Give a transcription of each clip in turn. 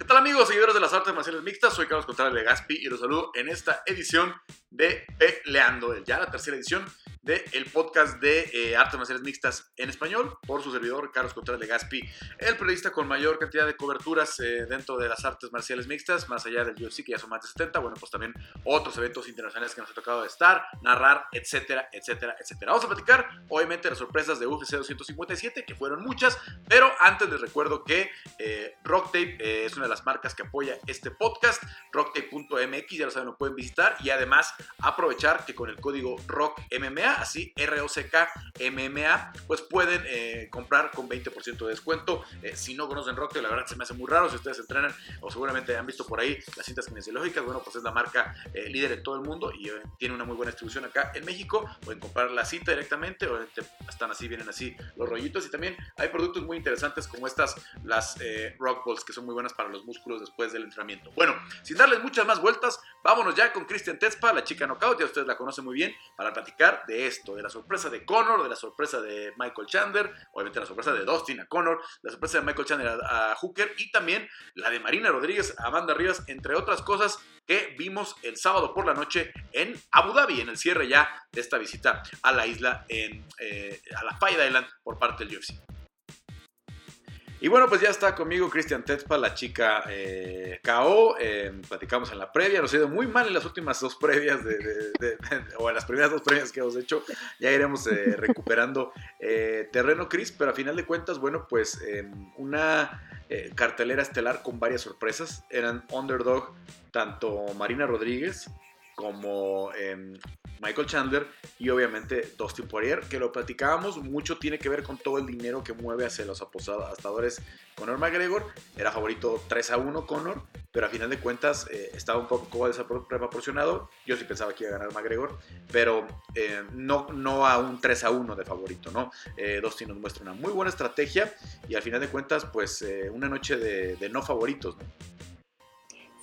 ¿Qué tal amigos, seguidores de las artes marciales mixtas? Soy Carlos Contreras de Gaspi y los saludo en esta edición de Peleando, ya la tercera edición del podcast de eh, artes marciales mixtas en español por su servidor Carlos Contreras de Gaspi, el periodista con mayor cantidad de coberturas eh, dentro de las artes marciales mixtas, más allá del UFC que ya son más de 70, bueno pues también otros eventos internacionales que nos ha tocado estar, narrar, etcétera, etcétera, etcétera. Vamos a platicar obviamente las sorpresas de UFC 257 que fueron muchas, pero antes les recuerdo que eh, Rocktape es una de las marcas que apoya este podcast, rocktape.mx, ya lo saben, lo pueden visitar y además aprovechar que con el código ROCKMMA así R-O-C-K-M-M-A, pues pueden eh, comprar con 20% de descuento. Eh, si no conocen Rocktail, la verdad se me hace muy raro. Si ustedes entrenan o seguramente han visto por ahí las cintas kinesiológicas, bueno, pues es la marca eh, líder en todo el mundo y tiene una muy buena distribución acá en México. Pueden comprar la cinta directamente, obviamente están así, vienen así los rollitos y también hay productos muy interesantes como estas, las Rock Balls, que son muy buenas para los músculos después del entrenamiento. Bueno, sin darles muchas más vueltas, vámonos ya con Christian Tespa, la chica knockout, ya ustedes la conocen muy bien, para platicar de esto, de la sorpresa de Connor, de la sorpresa de Michael Chandler, obviamente la sorpresa de Dustin a Connor, la sorpresa de Michael Chandler a, Hooker y también la de Marina Rodríguez a Amanda Rivas, entre otras cosas que vimos el sábado por la noche en Abu Dhabi, en el cierre ya de esta visita a la isla, en, eh, a la Fight Island por parte del UFC. Y bueno, pues ya está conmigo Cristian Tetzpa, la chica eh, KO. Platicamos en la previa, nos ha ido muy mal en las últimas dos previas, de, o en las primeras dos previas que hemos hecho. Ya iremos eh, recuperando eh, terreno, Chris, pero a final de cuentas, bueno, pues una eh, cartelera estelar con varias sorpresas. Eran underdog tanto Marina Rodríguez como em, Michael Chandler y obviamente Dustin Poirier, que lo platicábamos, mucho tiene que ver con todo el dinero que mueve hacia los apostadores. Conor McGregor era favorito 3 a 1 Conor, pero a final de cuentas eh, estaba un poco desproporcionado. Yo sí pensaba que iba a ganar McGregor, pero eh, no, no a un 3 a 1 de favorito, ¿no? Eh, Dustin nos muestra una muy buena estrategia y al final de cuentas, pues una noche de, de no favoritos, ¿no?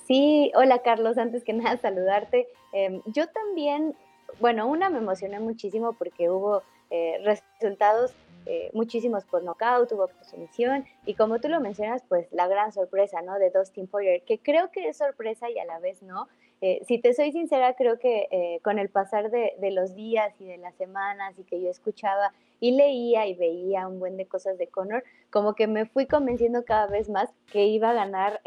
Sí, hola Carlos, antes que nada saludarte. Em, yo también bueno, una me emocioné muchísimo porque hubo eh, resultados eh, muchísimos por knockout, hubo por sumisión y como tú lo mencionas, pues la gran sorpresa, ¿no? De Dustin Poirier, que creo que es sorpresa y a la vez no. Eh, si te soy sincera, creo que con el pasar de, de, los días y de las semanas y que yo escuchaba y leía y veía un buen de cosas de Conor, como que me fui convenciendo cada vez más que iba a ganar,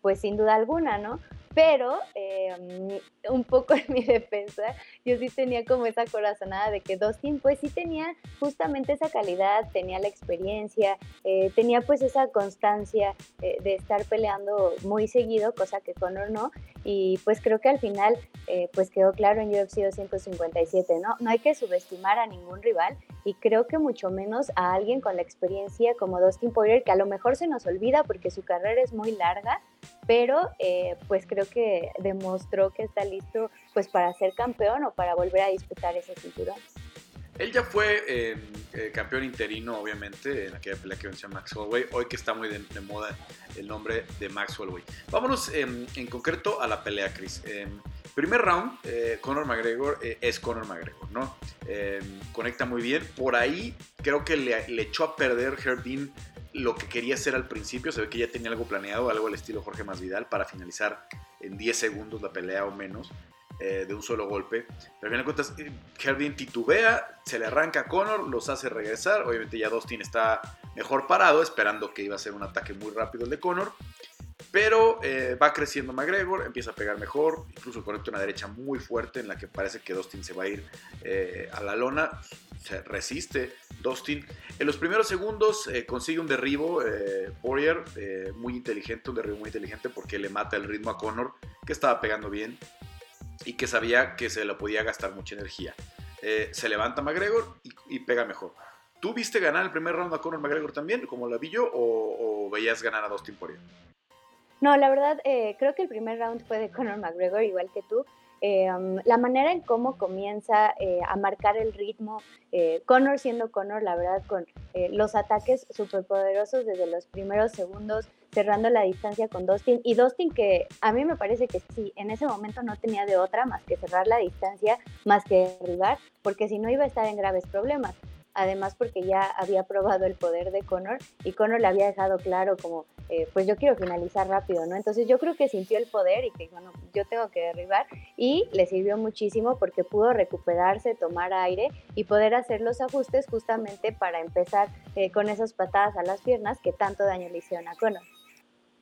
pues sin duda alguna, ¿no? Pero em, un poco en mi defensa, yo sí tenía como esa corazonada de que Dustin pues sí tenía justamente esa calidad, tenía la experiencia, eh, tenía pues esa constancia eh, de estar peleando muy seguido, cosa que Conor no, y pues creo que al final eh, pues quedó claro en UFC 257, ¿no? No hay que subestimar a ningún rival y creo que mucho menos a alguien con la experiencia como Dustin Poirier, que a lo mejor se nos olvida porque su carrera es muy larga, pero pues creo que demostró que está listo pues para ser campeón o para volver a disputar ese cinturón. Él ya fue em, eh, campeón interino, obviamente, en aquella pelea que venció Max Holloway. Hoy que está muy de, moda el nombre de Max Holloway. Vámonos em, en concreto a la pelea, Chris. Em, primer round, eh, Conor McGregor eh, es Conor McGregor, ¿no? conecta muy bien. Por ahí creo que le, le echó a perder Herdin lo que quería hacer al principio. Se ve que ya tenía algo planeado, algo al estilo Jorge Masvidal para finalizar en 10 segundos la pelea o menos. Eh, de un solo golpe. Pero al final de cuentas, Herdin titubea, se le arranca a Conor, los hace regresar. Obviamente ya Dustin está mejor parado, esperando que iba a ser un ataque muy rápido el de Conor. Pero eh, va creciendo McGregor, empieza a pegar mejor, incluso conecta una derecha muy fuerte en la que parece que Dustin se va a ir eh, a la lona. Se resiste Dustin. En los primeros segundos consigue un derribo, Poirier, muy inteligente, un derribo muy inteligente porque le mata el ritmo a Conor, que estaba pegando bien y que sabía que se lo podía gastar mucha energía. Eh, se levanta McGregor y, pega mejor. ¿Tú viste ganar el primer round a Conor McGregor también, como la vi yo, o, veías ganar a Dustin Poirier? No, la verdad, eh, creo que el primer round fue de Conor McGregor, igual que tú. Eh, um, la manera en cómo comienza a marcar el ritmo, Conor siendo Conor, la verdad, con los ataques superpoderosos desde los primeros segundos, cerrando la distancia con Dustin. Y Dustin que a mí me parece que sí, en ese momento no tenía de otra más que cerrar la distancia, más que derribar, porque si no iba a estar en graves problemas. Además porque ya había probado el poder de Conor y Conor le había dejado claro como eh, pues yo quiero finalizar rápido, ¿no? Entonces yo creo que sintió el poder y que, bueno, yo tengo que derribar y le sirvió muchísimo porque pudo recuperarse, tomar aire y poder hacer los ajustes justamente para empezar eh, con esas patadas a las piernas que tanto daño le hicieron a Conor.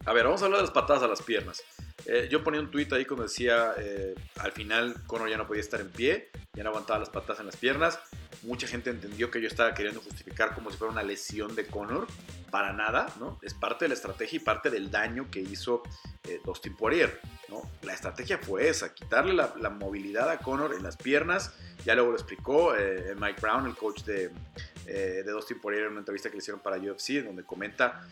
A ver, vamos a hablar de las patadas a las piernas. Eh, yo ponía un tuit ahí como decía, eh, al final Conor ya no podía estar en pie, ya no aguantaba las patadas en las piernas. Mucha gente entendió que yo estaba queriendo justificar como si fuera una lesión de Conor. Para nada, ¿no? Es parte de la estrategia y parte del daño que hizo eh, Dustin Poirier, ¿no? La estrategia fue esa, quitarle la, la movilidad a Conor en las piernas. Ya luego lo explicó Mike Brown, el coach de, de Dustin Poirier, en una entrevista que le hicieron para UFC, donde comenta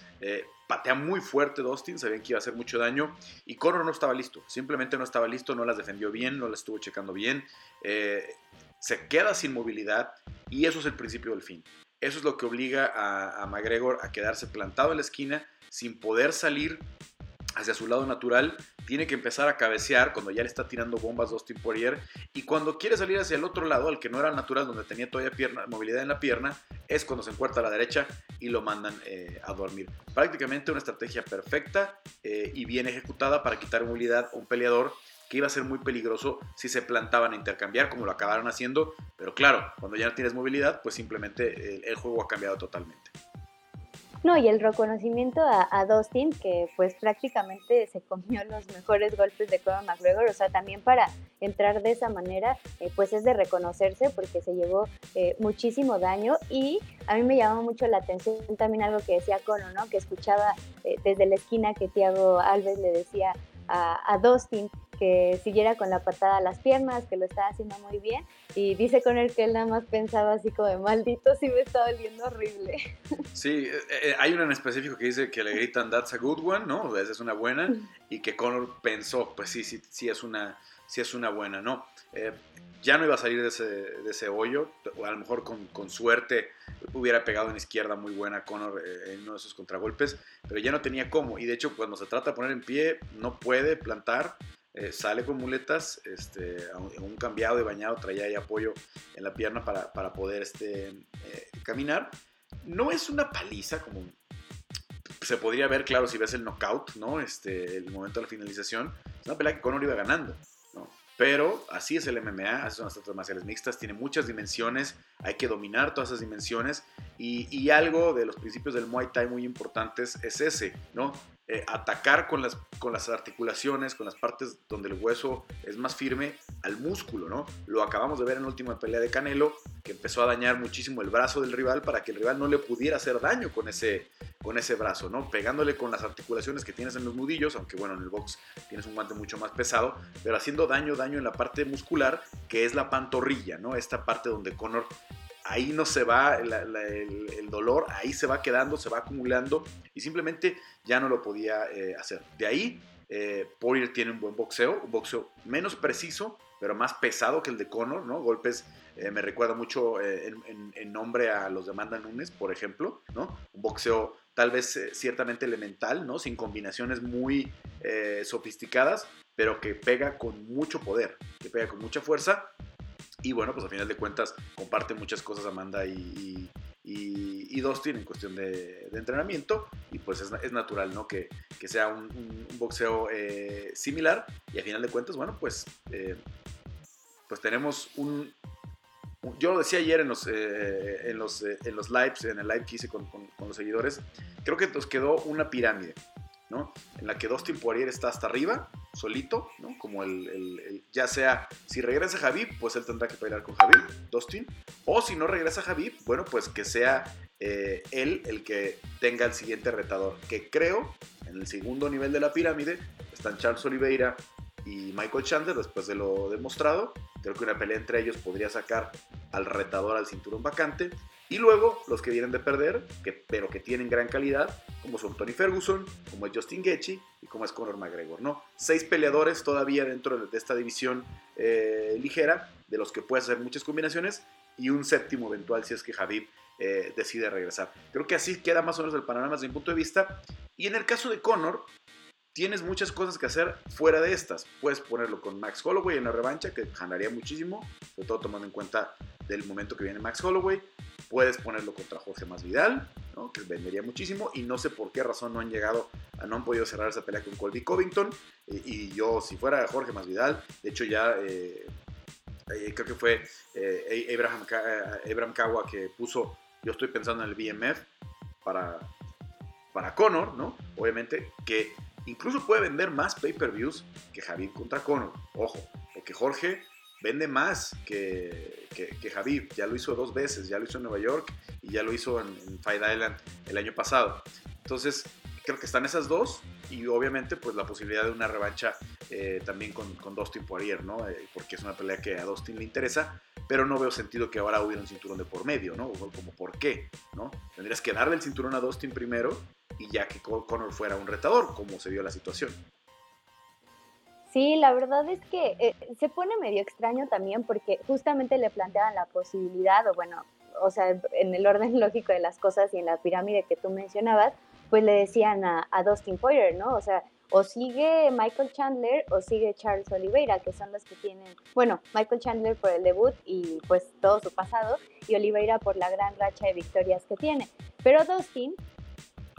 patea muy fuerte Dustin, sabían que iba a hacer mucho daño y Conor no estaba listo, simplemente no estaba listo, no las defendió bien, no las estuvo checando bien, eh, se queda sin movilidad y eso es el principio del fin. Eso es lo que obliga a, a McGregor a quedarse plantado en la esquina sin poder salir hacia su lado natural, tiene que empezar a cabecear cuando ya le está tirando bombas Dustin Poirier y cuando quiere salir hacia el otro lado, al que no era natural, donde tenía todavía pierna, movilidad en la pierna, es cuando se encuentra a la derecha y lo mandan eh, a dormir. Prácticamente una estrategia perfecta eh, y bien ejecutada para quitar movilidad a un peleador que iba a ser muy peligroso si se plantaban a intercambiar como lo acabaron haciendo, pero claro, cuando ya no tienes movilidad, pues simplemente el juego ha cambiado totalmente. No, y el reconocimiento a, Dustin, que pues prácticamente se comió los mejores golpes de Conor McGregor, o sea, también para entrar de esa manera, eh, pues es de reconocerse porque se llevó eh, muchísimo daño y a mí me llamó mucho la atención también algo que decía Conor, ¿no? Que escuchaba eh, desde la esquina que Thiago Alves le decía a, a Dustin que siguiera con la patada a las piernas, que lo estaba haciendo muy bien. Y dice con él que él nada más pensaba así como de maldito, si me está doliendo horrible. Sí, eh, eh, hay una en específico que dice que le gritan that's a good one, ¿no? Esa es una buena. Y que Connor pensó, pues sí, sí, sí es una, sí es una buena, ¿no? Eh, ya no iba a salir de ese, de ese hoyo, o a lo mejor con, con, suerte hubiera pegado en izquierda muy buena Connor en uno de esos contragolpes, pero ya no tenía cómo. Y de hecho, cuando se trata de poner en pie, no puede plantar eh, sale con muletas, este, un cambiado de bañado, traía ahí apoyo en la pierna para, para poder este, eh, caminar. No es una paliza como se podría ver, claro, si ves el knockout, ¿no? Este, el momento de la finalización. Es una pelea que Conor iba ganando, ¿no? Pero así es el MMA, así son las artes marciales mixtas, tiene muchas dimensiones, hay que dominar todas esas dimensiones y, y, algo de los principios del Muay Thai muy importantes es ese, ¿no? Eh, atacar con las, con las articulaciones, con las partes donde el hueso es más firme, al músculo, ¿no? Lo acabamos de ver en la última pelea de Canelo, que empezó a dañar muchísimo el brazo del rival para que el rival no le pudiera hacer daño con ese, con ese brazo, ¿no? Pegándole con las articulaciones que tienes en los nudillos, aunque bueno, en el box tienes un guante mucho más pesado, pero haciendo daño, daño en la parte muscular, que es la pantorrilla, ¿no? Esta parte donde Conor ahí no se va el, dolor, ahí se va quedando, se va acumulando y simplemente ya no lo podía eh, hacer. De ahí, eh, tiene un buen boxeo, un boxeo menos preciso, pero más pesado que el de Conor, ¿no? Golpes, eh, me recuerda mucho eh, en, nombre a los de Amanda Nunes, por ejemplo, ¿no? Un boxeo tal vez ciertamente elemental, ¿no? Sin combinaciones muy sofisticadas, pero que pega con mucho poder, que pega con mucha fuerza y bueno, pues a final de cuentas comparten muchas cosas Amanda y, y, y Dustin en cuestión de, entrenamiento. Y pues es, natural, ¿no? Que, que sea un, boxeo eh, similar. Y a final de cuentas, bueno, pues, eh, pues tenemos un, yo lo decía ayer en los, eh, en, los, en los lives, en el live que hice con, con, los seguidores, creo que nos quedó una pirámide. En la que Dustin Poirier está hasta arriba, solito, ¿no? Como el, ya sea, si regresa Javib, pues él tendrá que pelear con Javib, Dustin, o si no regresa Javib, bueno, pues que sea eh, él el que tenga el siguiente retador, que creo, en el segundo nivel de la pirámide, están Charles Oliveira y Michael Chandler, después de lo demostrado, creo que una pelea entre ellos podría sacar al retador al cinturón vacante, y luego los que vienen de perder, que, pero que tienen gran calidad, como son Tony Ferguson, como es Justin Gaethje y como es Conor McGregor, ¿no? Seis peleadores todavía dentro de esta división eh, ligera, de los que puedes hacer muchas combinaciones, y un séptimo eventual si es que Javib eh, decide regresar. Creo que así queda más o menos el panorama desde mi punto de vista. Y en el caso de Conor, tienes muchas cosas que hacer fuera de estas. Puedes ponerlo con Max Holloway en la revancha, que ganaría muchísimo, sobre todo tomando en cuenta del momento que viene Max Holloway. Puedes ponerlo contra Jorge Masvidal, ¿no? que vendería muchísimo, y no sé por qué razón no han llegado, no han podido cerrar esa pelea con Colby Covington, y, yo, si fuera Jorge Masvidal, de hecho ya... Eh, eh, creo que fue eh, Abraham, Abraham Kawa que puso, yo estoy pensando en el BMF para, para Conor, ¿no? Obviamente, que incluso puede vender más pay-per-views que Javid contra Conor. Ojo, porque Jorge vende más que, que, Ya lo hizo dos veces, ya lo hizo en Nueva York y ya lo hizo en, Fight Island el año pasado. Entonces, creo que están esas dos y obviamente pues la posibilidad de una revancha eh, también con, con, Dustin Poirier, ¿no? Eh, porque es una pelea que a Dustin le interesa, pero no veo sentido que ahora hubiera un cinturón de por medio, ¿no? Como por qué, ¿no? Tendrías que darle el cinturón a Dustin primero y ya que Conor fuera un retador, como se dio la situación. Sí, la verdad es que eh, se pone medio extraño también porque justamente le planteaban la posibilidad, o bueno, o sea, en el orden lógico de las cosas y en la pirámide que tú mencionabas, pues le decían a, Dustin Poirier, ¿no? O sea, o sigue Michael Chandler o sigue Charles Oliveira, que son los que tienen, bueno, Michael Chandler por el debut y pues todo su pasado, y Oliveira por la gran racha de victorias que tiene. Pero Dustin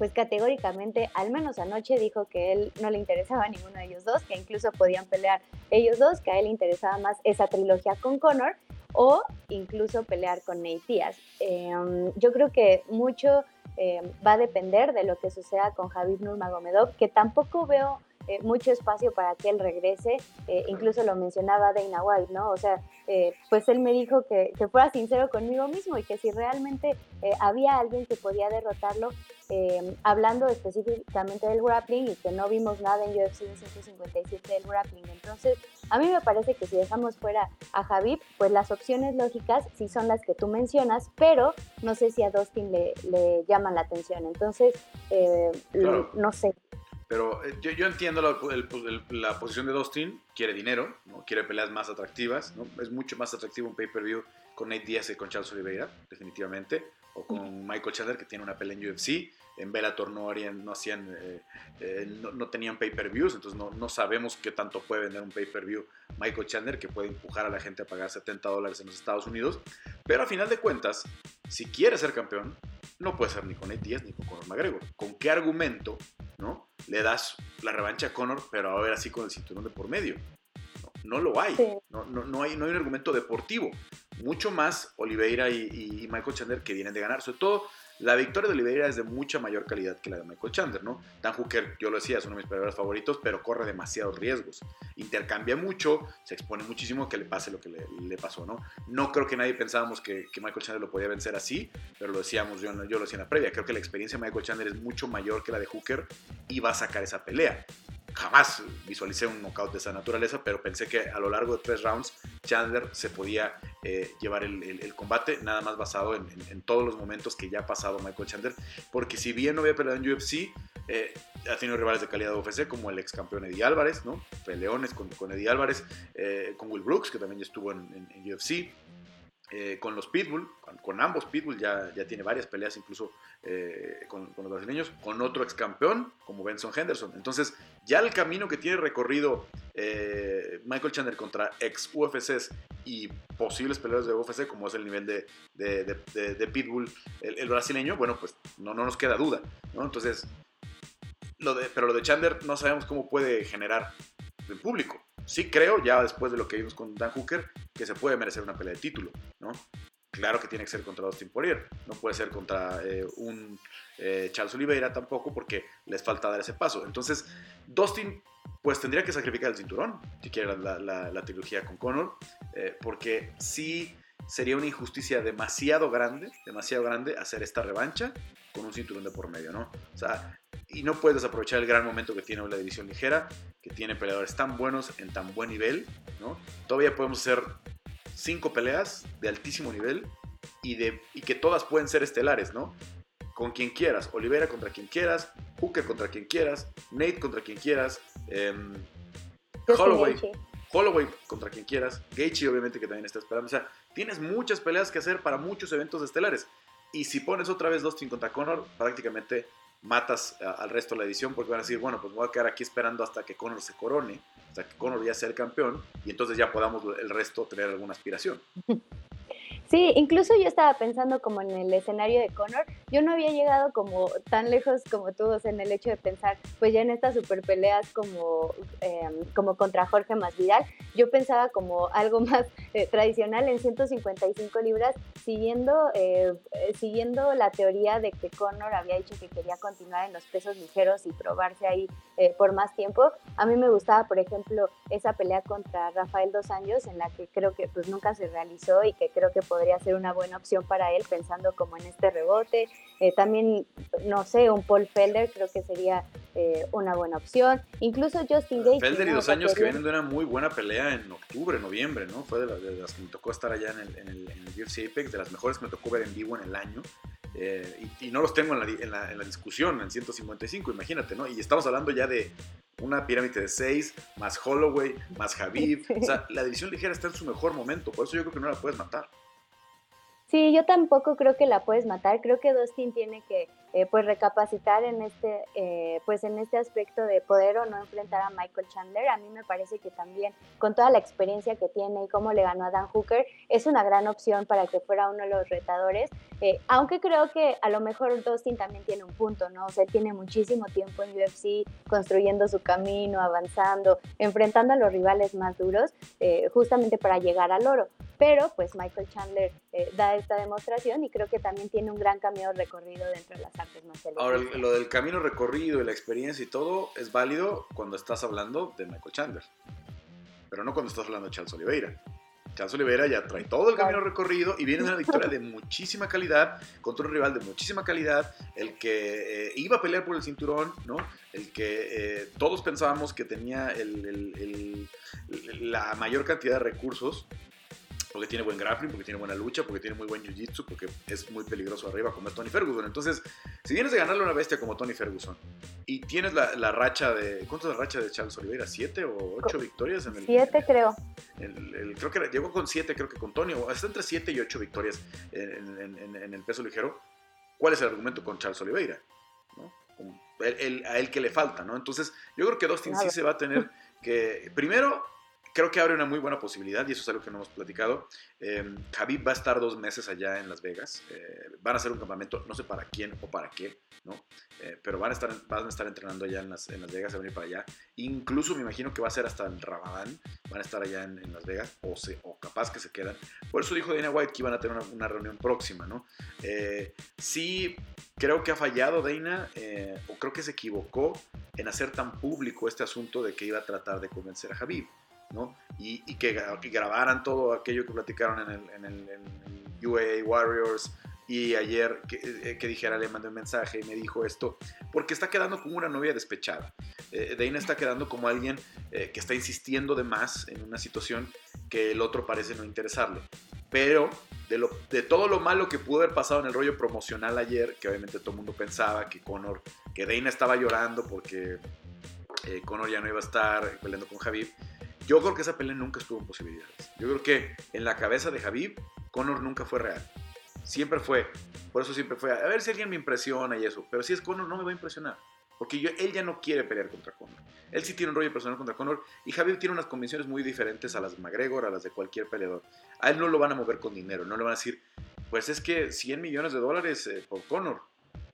pues categóricamente, al menos anoche, dijo que él no le interesaba a ninguno de ellos dos, que incluso podían pelear ellos dos, que a él le interesaba más esa trilogía con Conor o incluso pelear con Nate Diaz. Em, yo creo que mucho em, va a depender de lo que suceda con Javid Nurmagomedov, que tampoco veo eh, mucho espacio para que él regrese. Eh, incluso lo mencionaba Dana White, ¿no? O sea, eh, pues él me dijo que, que, fuera sincero conmigo mismo y que si realmente había alguien que podía derrotarlo, hablando específicamente del grappling y que no vimos nada en UFC 157 del grappling. Entonces, a mí me parece que si dejamos fuera a Javib, pues las opciones lógicas sí son las que tú mencionas, pero no sé si a Dustin le, le llaman la atención. Entonces, no sé. Pero eh, yo, yo entiendo la, la, posición de Dustin, quiere dinero, ¿no? quiere peleas más atractivas, ¿no? es mucho más atractivo un pay-per-view con Nate Diaz que con Charles Oliveira, definitivamente, o con Michael Chandler que tiene una pelea en UFC, en Bellator no, harían, no, hacían, eh, eh, no, tenían pay-per-views, entonces no, no, sabemos qué tanto puede vender un pay-per-view Michael Chandler que puede empujar a la gente a pagar 70 dólares en los Estados Unidos, pero a final de cuentas, si quiere ser campeón, no puede ser ni con Nate Diaz ni con Conor McGregor. ¿Con qué argumento ¿no? Le das la revancha a Conor, pero a ver así con el cinturón de por medio? No, lo hay. No, no, hay. no hay un argumento deportivo. Mucho más Oliveira y, Michael Chandler que vienen de ganar. Sobre todo la victoria de Oliveira es de mucha mayor calidad que la de Michael Chandler, ¿no? Dan Hooker, yo lo decía, es uno de mis peleadores favoritos, pero corre demasiados riesgos. Intercambia mucho, se expone muchísimo que le pase lo que le, pasó, ¿no? No creo que nadie pensábamos que, Michael Chandler lo podía vencer así, pero lo decíamos, yo, yo lo decía en la previa. Creo que la experiencia de Michael Chandler es mucho mayor que la de Hooker y va a sacar esa pelea jamás visualicé un knockout de esa naturaleza, pero pensé que a lo largo de tres rounds Chandler se podía eh, llevar el, combate, nada más basado en, todos los momentos que ya ha pasado Michael Chandler, porque si bien no había peleado en UFC, eh, ha tenido rivales de calidad de UFC, como el ex campeón Eddie Álvarez, ¿no? Peleones con, con Eddie Álvarez, eh, con Will Brooks, que también estuvo en, UFC, eh, con los Pitbull, con, ambos Pitbull ya, ya tiene varias peleas incluso eh, con, los brasileños, con otro ex campeón como Benson Henderson. Entonces ya el camino que tiene recorrido eh, Michael Chandler contra ex UFCs y posibles peleadores de UFC como es el nivel de, de, Pitbull, el, brasileño, bueno pues no, no nos queda duda. Entonces, de, pero lo de Chandler no sabemos cómo puede generar el público sí creo, ya después de lo que vimos con Dan Hooker, que se puede merecer una pelea de título, ¿no? Claro que tiene que ser contra Dustin Poirier, no puede ser contra eh, un eh, Charles Oliveira tampoco, porque les falta dar ese paso. Entonces, Dustin, pues tendría que sacrificar el cinturón, si quiere la, trilogía con Conor, eh, porque sí sería una injusticia demasiado grande, demasiado grande hacer esta revancha con un cinturón de por medio, ¿no? O sea, y no puedes aprovechar el gran momento que tiene la división ligera, que tiene peleadores tan buenos en tan buen nivel, ¿no? Todavía podemos hacer cinco peleas de altísimo nivel y, de, y que todas pueden ser estelares, ¿no? Con quien quieras, Olivera contra quien quieras, Hooker contra quien quieras, Nate contra quien quieras, em, Holloway, Holloway contra quien quieras, Gaethje obviamente que también está esperando, o sea, tienes muchas peleas que hacer para muchos eventos estelares. Y si pones otra vez Dustin contra Conor, prácticamente matas al resto de la edición porque van a decir, bueno, pues voy a quedar aquí esperando hasta que Conor se corone, hasta que Conor ya sea el campeón y entonces ya podamos el resto tener alguna aspiración. Sí, incluso yo estaba pensando como en el escenario de Conor, yo no había llegado como tan lejos como tú, en el hecho de pensar, pues ya en estas super peleas como, em, como contra Jorge Masvidal, yo pensaba como algo más eh, tradicional en 155 libras, siguiendo, eh, eh, siguiendo la teoría de que Conor había dicho que quería continuar en los pesos ligeros y probarse ahí por más tiempo. A mí me gustaba, por ejemplo, esa pelea contra Rafael Dos Años, en la que creo que pues nunca se realizó y que creo que podría ser una buena opción para él, pensando como en este rebote. Eh, también, no sé, un Paul Felder creo que sería eh, una buena opción. Incluso Justin Gaethje. Felder y dos años que vienen de una muy buena pelea en octubre, noviembre, ¿no? Fue de, las que me tocó estar allá en el, en, el, en el UFC Apex, de las mejores que me tocó ver en vivo en el año. Eh, y, no los tengo en la, en, la, en la, discusión, en 155, imagínate, ¿no? Y estamos hablando ya de una pirámide de 6, más Holloway, más Javib. O sea, la división ligera está en su mejor momento, por eso yo creo que no la puedes matar. Sí, yo tampoco creo que la puedes matar. Creo que Dustin tiene que eh, pues recapacitar en este eh, pues en este aspecto de poder o no enfrentar a Michael Chandler. A mí me parece que también con toda la experiencia que tiene y cómo le ganó a Dan Hooker es una gran opción para que fuera uno de los retadores. Eh, aunque creo que a lo mejor Dustin también tiene un punto, ¿no? O sea, tiene muchísimo tiempo en UFC construyendo su camino, avanzando, enfrentando a los rivales más duros, justamente para llegar al oro pero pues Michael Chandler eh, da esta demostración y creo que también tiene un gran camino recorrido dentro de Ahora, lo del camino recorrido y la experiencia y todo es válido cuando estás hablando de Michael Chandler, pero no cuando estás hablando de Charles Oliveira. Charles Oliveira ya trae todo el camino recorrido y viene de una victoria de muchísima calidad contra un rival de muchísima calidad, el que eh, iba a pelear por el cinturón, ¿no? El que eh, todos pensábamos que tenía la mayor cantidad de recursos porque tiene buen grappling, porque tiene buena lucha, porque tiene muy buen jiu-jitsu, porque es muy peligroso arriba como es Tony Ferguson. Entonces, si vienes de ganarle a una bestia como Tony Ferguson y tienes la, la racha de. ¿Cuánto es la racha de Charles Oliveira? ¿Siete o ocho victorias? En el, siete, creo. creo que llegó con siete, creo que con Tony, o está entre siete y ocho victorias en, en, el peso ligero. ¿Cuál es el argumento con Charles Oliveira? ¿No? a él que le falta, ¿no? Entonces, yo creo que Dustin sí se va a tener que. Primero creo que abre una muy buena posibilidad y eso es algo que no hemos platicado. Eh, va a estar dos meses allá en Las Vegas. Eh, van a hacer un campamento, no sé para quién o para qué, ¿no? Eh, pero van a, estar, van a estar entrenando allá en Las, en Las Vegas, a venir para allá. Incluso me imagino que va a ser hasta el Ramadán. Van a estar allá en, Las Vegas o, se, o capaz que se quedan. Por eso dijo Dana White que iban a tener una, una reunión próxima, ¿no? Eh, sí, creo que ha fallado Dana o creo que se equivocó en hacer tan público este asunto de que iba a tratar de convencer a Javid. Y, que, grabaran todo aquello que platicaron en el, en UAA Warriors y ayer que, eh, que, dijera le mandé un mensaje y me dijo esto, porque está quedando como una novia despechada. Eh, Dana está quedando como alguien eh, que está insistiendo de más en una situación que el otro parece no interesarle. Pero de, lo, de todo lo malo que pudo haber pasado en el rollo promocional ayer, que obviamente todo el mundo pensaba que Conor, que Dana estaba llorando porque eh, Conor ya no iba a estar peleando con Javier yo creo que esa pelea nunca estuvo en posibilidades. Yo creo que en la cabeza de Javib, Conor nunca fue real. Siempre fue. Por eso siempre fue. A ver si alguien me impresiona y eso. Pero si es Conor, no me va a impresionar. Porque yo, él ya no quiere pelear contra Conor. Él sí tiene un rollo personal contra Conor. Y Javib tiene unas convicciones muy diferentes a las de McGregor, a las de cualquier peleador. A él no lo van a mover con dinero. No le van a decir, pues es que 100 millones de dólares eh, por Conor.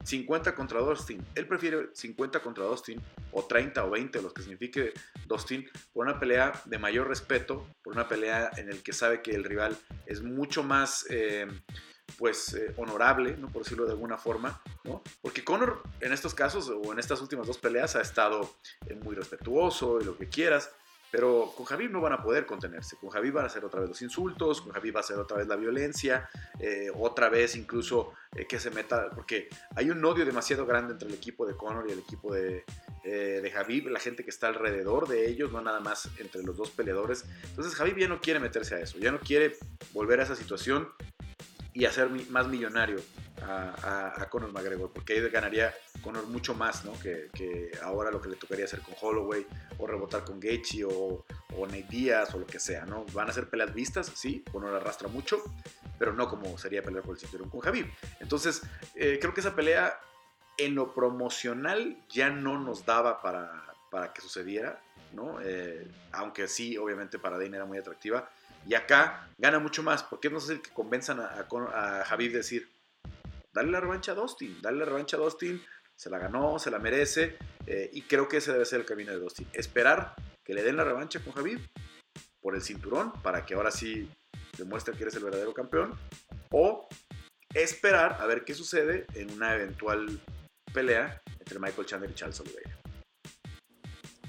50 contra Dustin. Él prefiere 50 contra Dustin, o 30 o 20, los que signifique Dustin, por una pelea de mayor respeto, por una pelea en el que sabe que el rival es mucho más, eh, pues, eh, honorable, ¿no? por decirlo de alguna forma, ¿no? Porque Conor en estos casos, o en estas últimas dos peleas, ha estado eh, muy respetuoso y lo que quieras, pero con Javi no van a poder contenerse. Con Javi van a ser otra vez los insultos, con Javi va a ser otra vez la violencia, eh, otra vez incluso eh, que se meta, porque hay un odio demasiado grande entre el equipo de Conor y el equipo de, eh, de Javi, la gente que está alrededor de ellos, no nada más entre los dos peleadores. Entonces Javi ya no quiere meterse a eso, ya no quiere volver a esa situación y hacer más millonario a, Conor McGregor, porque ahí ganaría Conor mucho más, ¿no? Que, ahora lo que le tocaría hacer con Holloway, o rebotar con Gaethje, o, o Nate Diaz, o lo que sea, ¿no? Van a ser peleas vistas, sí, Conor arrastra mucho, pero no como sería pelear por el cinturón con Javib. Entonces, eh, creo que esa pelea en lo promocional ya no nos daba para, para que sucediera, ¿no? Eh, aunque sí, obviamente para Dana era muy atractiva, Y acá gana mucho más. ¿Por qué no es el que convenzan a, a, a de decir, dale la revancha a Dustin, dale la revancha a Dustin, se la ganó, se la merece, eh, y creo que ese debe ser el camino de Dustin. Esperar que le den la revancha con Javid por el cinturón, para que ahora sí demuestre que eres el verdadero campeón, o esperar a ver qué sucede en una eventual pelea entre Michael Chandler y Charles Oliveira.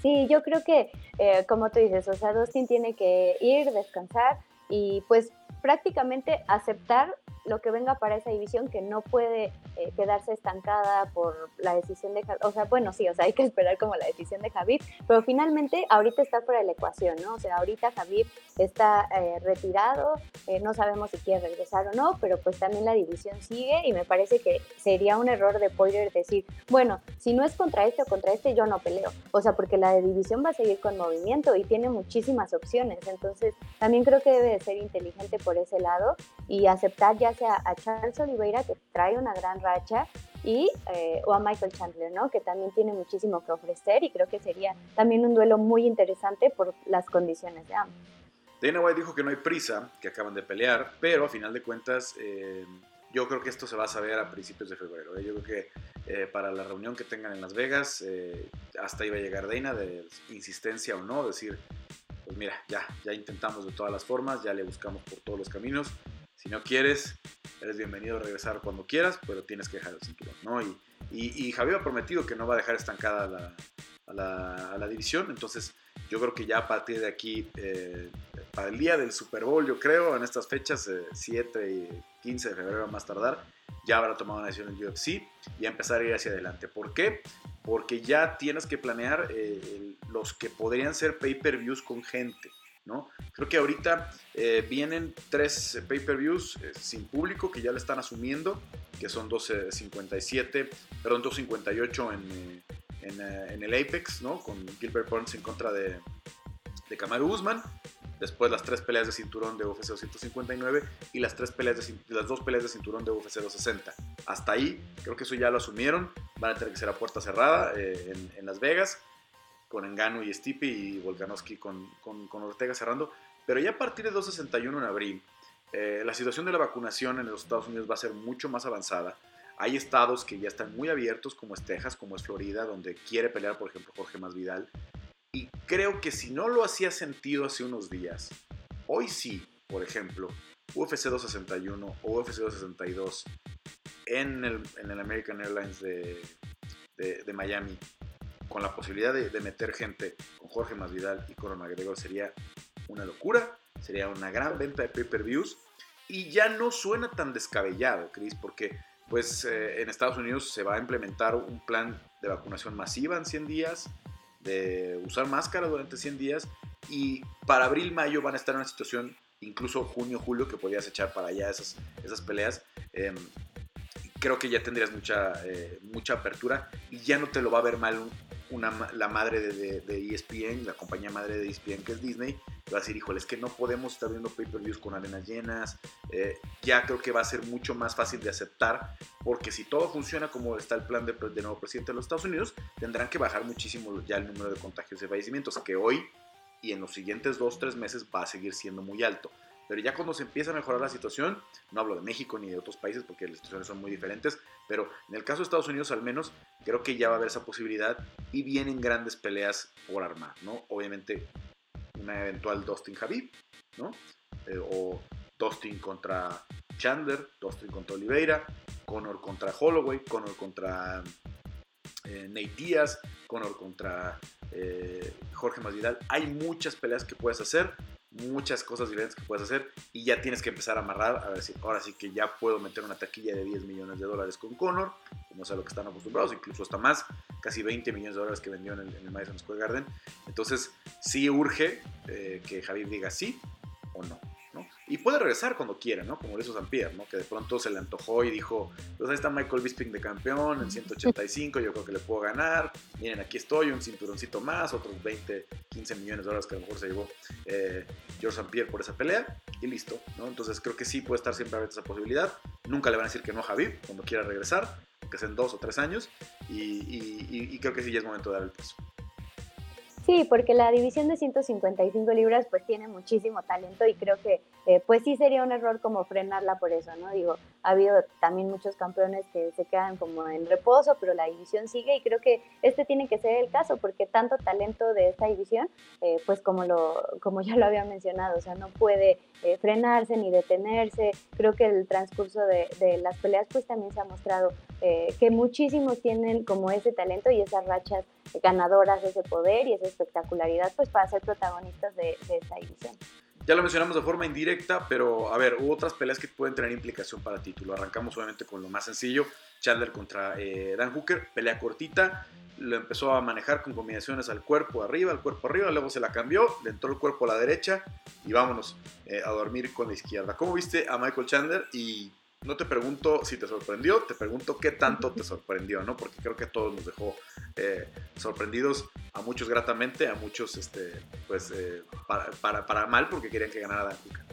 Sí, yo creo que, eh, como tú dices, o sea, Dustin tiene que ir, descansar y pues prácticamente aceptar lo que venga para esa división que no puede eh, quedarse estancada por la decisión de Javid. O sea, bueno, sí, o sea, hay que esperar como la decisión de Javid, pero finalmente ahorita está fuera de la ecuación, ¿no? O sea, ahorita Javid está eh, retirado, eh, no sabemos si quiere regresar o no, pero pues también la división sigue y me parece que sería un error de Poirier decir, bueno, si no es contra este o contra este, yo no peleo. O sea, porque la división va a seguir con movimiento y tiene muchísimas opciones. Entonces, también creo que debe de ser inteligente por ese lado y aceptar ya a Charles Oliveira, que trae una gran racha, y, eh, o a Michael Chandler, ¿no? que también tiene muchísimo que ofrecer y creo que sería también un duelo muy interesante por las condiciones de ambos. Dana White dijo que no hay prisa, que acaban de pelear, pero a final de cuentas eh, yo creo que esto se va a saber a principios de febrero. ¿eh? Yo creo que para la reunión que tengan en Las Vegas, hasta iba a llegar Dana de insistencia o no, decir, pues mira, ya, ya intentamos de todas las formas, ya le buscamos por todos los caminos, si no quieres, eres bienvenido a regresar cuando quieras, pero tienes que dejar el cinturón, ¿no? Y, Javier ha prometido que no va a dejar estancada a la, división, entonces yo creo que ya a partir de aquí, eh, para el día del Super Bowl, yo creo, en estas fechas, 7 eh, y 15 de febrero más tardar, ya habrá tomado una decisión en UFC y empezar a ir hacia adelante. ¿Por qué? Porque ya tienes que planear eh, los que podrían ser pay-per-views con gente. Creo que ahorita eh, vienen tres pay-per-views eh, sin público que ya le están asumiendo, que son 12.57, perdón, 2.58 en, eh, en, el Apex, ¿no? Con Gilbert Burns en contra de, de Kamaru Usman. Después las tres peleas de cinturón de UFC 259 y las, tres peleas de, las dos peleas de cinturón de UFC 260. Hasta ahí, creo que eso ya lo asumieron. Van a tener que ser a puerta cerrada en, en Las Vegas con Engano y Stipe y Volkanovski con, con, Ortega cerrando. Pero ya a partir de 261 en abril, eh, la situación de la vacunación en los Estados Unidos va a ser mucho más avanzada. Hay estados que ya están muy abiertos, como es Texas, como es Florida, donde quiere pelear, por ejemplo, Jorge Masvidal. Y creo que si no lo hacía sentido hace unos días, hoy sí, por ejemplo, UFC 261 o UFC 262 en el, en el American Airlines de, de Miami con la posibilidad de, meter gente con Jorge Masvidal y Conor McGregor sería una locura, sería una gran venta de pay-per-views y ya no suena tan descabellado, Chris, porque pues eh, en Estados Unidos se va a implementar un plan de vacunación masiva en 100 días, de usar máscara durante 100 días y para abril, mayo van a estar en una situación, incluso junio, julio, que podrías echar para allá esas, esas peleas. Em, creo que ya tendrías mucha, eh, mucha apertura y ya no te lo va a ver mal una, la madre de, ESPN, la compañía madre de ESPN que es Disney, va a decir, híjole, es que no podemos estar viendo pay-per-views con arenas llenas, eh, ya creo que va a ser mucho más fácil de aceptar, porque si todo funciona como está el plan de, de nuevo presidente de los Estados Unidos, tendrán que bajar muchísimo ya el número de contagios y fallecimientos, que hoy y en los siguientes dos, tres meses va a seguir siendo muy alto. Pero ya cuando se empieza a mejorar la situación, no hablo de México ni de otros países porque las situaciones son muy diferentes, pero en el caso de Estados Unidos al menos, creo que ya va a haber esa posibilidad y vienen grandes peleas por armar, ¿no? Obviamente una eventual Dustin Javib, ¿no? Eh, o Dustin contra Chandler, Dustin contra Oliveira, Conor contra Holloway, Conor contra eh, Nate Díaz, Conor contra eh, Jorge Masvidal. Hay muchas peleas que puedes hacer muchas cosas diferentes que puedes hacer y ya tienes que empezar a amarrar, a si ahora sí que ya puedo meter una taquilla de 10 millones de dólares con Conor, como es a lo que están acostumbrados, incluso hasta más, casi 20 millones de dólares que vendió en el, Madison Square Garden. Entonces, sí urge eh, que Javier diga sí o no. Y puede regresar cuando quiera, ¿no? Como lo hizo Pierre, ¿no? Que de pronto se le antojó y dijo, pues ahí está Michael Bisping de campeón en 185, yo creo que le puedo ganar. Miren, aquí estoy, un cinturoncito más, otros 20, 15 millones de dólares que a lo mejor se llevó eh, George St. Pierre por esa pelea y listo, ¿no? Entonces creo que sí puede estar siempre abierta esa posibilidad. Nunca le van a decir que no a Javier cuando quiera regresar, que sean dos o tres años. Y, y creo que sí ya es momento de dar el paso. Sí, porque la división de 155 libras pues tiene muchísimo talento y creo que eh, pues sí sería un error como frenarla por eso, ¿no? Digo, ha habido también muchos campeones que se quedan como en reposo, pero la división sigue y creo que este tiene que ser el caso porque tanto talento de esta división, eh, pues como, lo, como ya lo había mencionado, o sea, no puede eh, frenarse ni detenerse. Creo que el transcurso de, de, las peleas pues también se ha mostrado que muchísimos tienen como ese talento y esas rachas ganadoras, ese poder y esa espectacularidad pues para ser protagonistas de, esta división. Ya lo mencionamos de forma indirecta, pero a ver, hubo otras peleas que pueden tener implicación para título. Arrancamos obviamente con lo más sencillo, Chandler contra eh, Dan Hooker, pelea cortita, lo empezó a manejar con combinaciones al cuerpo arriba, al cuerpo arriba, luego se la cambió, le entró el cuerpo a la derecha y vámonos eh, a dormir con la izquierda. ¿Cómo viste a Michael Chandler y no te pregunto si te sorprendió, te pregunto qué tanto te sorprendió, ¿no? Porque creo que a todos nos dejó eh, sorprendidos, a muchos gratamente, a muchos, este, pues, eh, para, para, mal, porque querían que ganara Dan Hooker.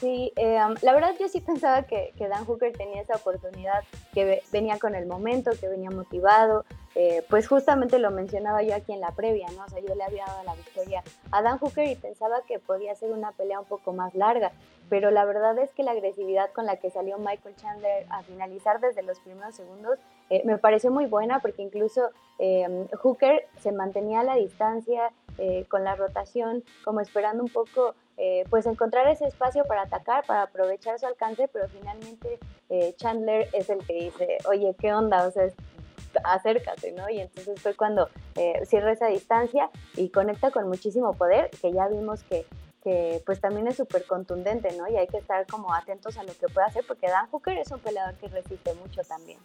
Sí, eh, la verdad yo sí pensaba que, que, Dan Hooker tenía esa oportunidad, que venía con el momento, que venía motivado, pues justamente lo mencionaba yo aquí en la previa, ¿no? O sea, yo le había dado la victoria a Dan Hooker y pensaba que podía ser una pelea un poco más larga pero la verdad es que la agresividad con la que salió Michael Chandler a finalizar desde los primeros segundos eh, me pareció muy buena porque incluso eh, Hooker se mantenía a la distancia eh, con la rotación, como esperando un poco, pues encontrar ese espacio para atacar, para aprovechar su alcance, pero finalmente Chandler es el que dice, oye, ¿qué onda? O sea, acércate, ¿no? Y entonces fue cuando cierra esa distancia y conecta con muchísimo poder, que ya vimos que que pues también es súper contundente, ¿no? Y hay que estar como atentos a lo que puede hacer porque Dan Hooker es un peleador que resiste mucho también.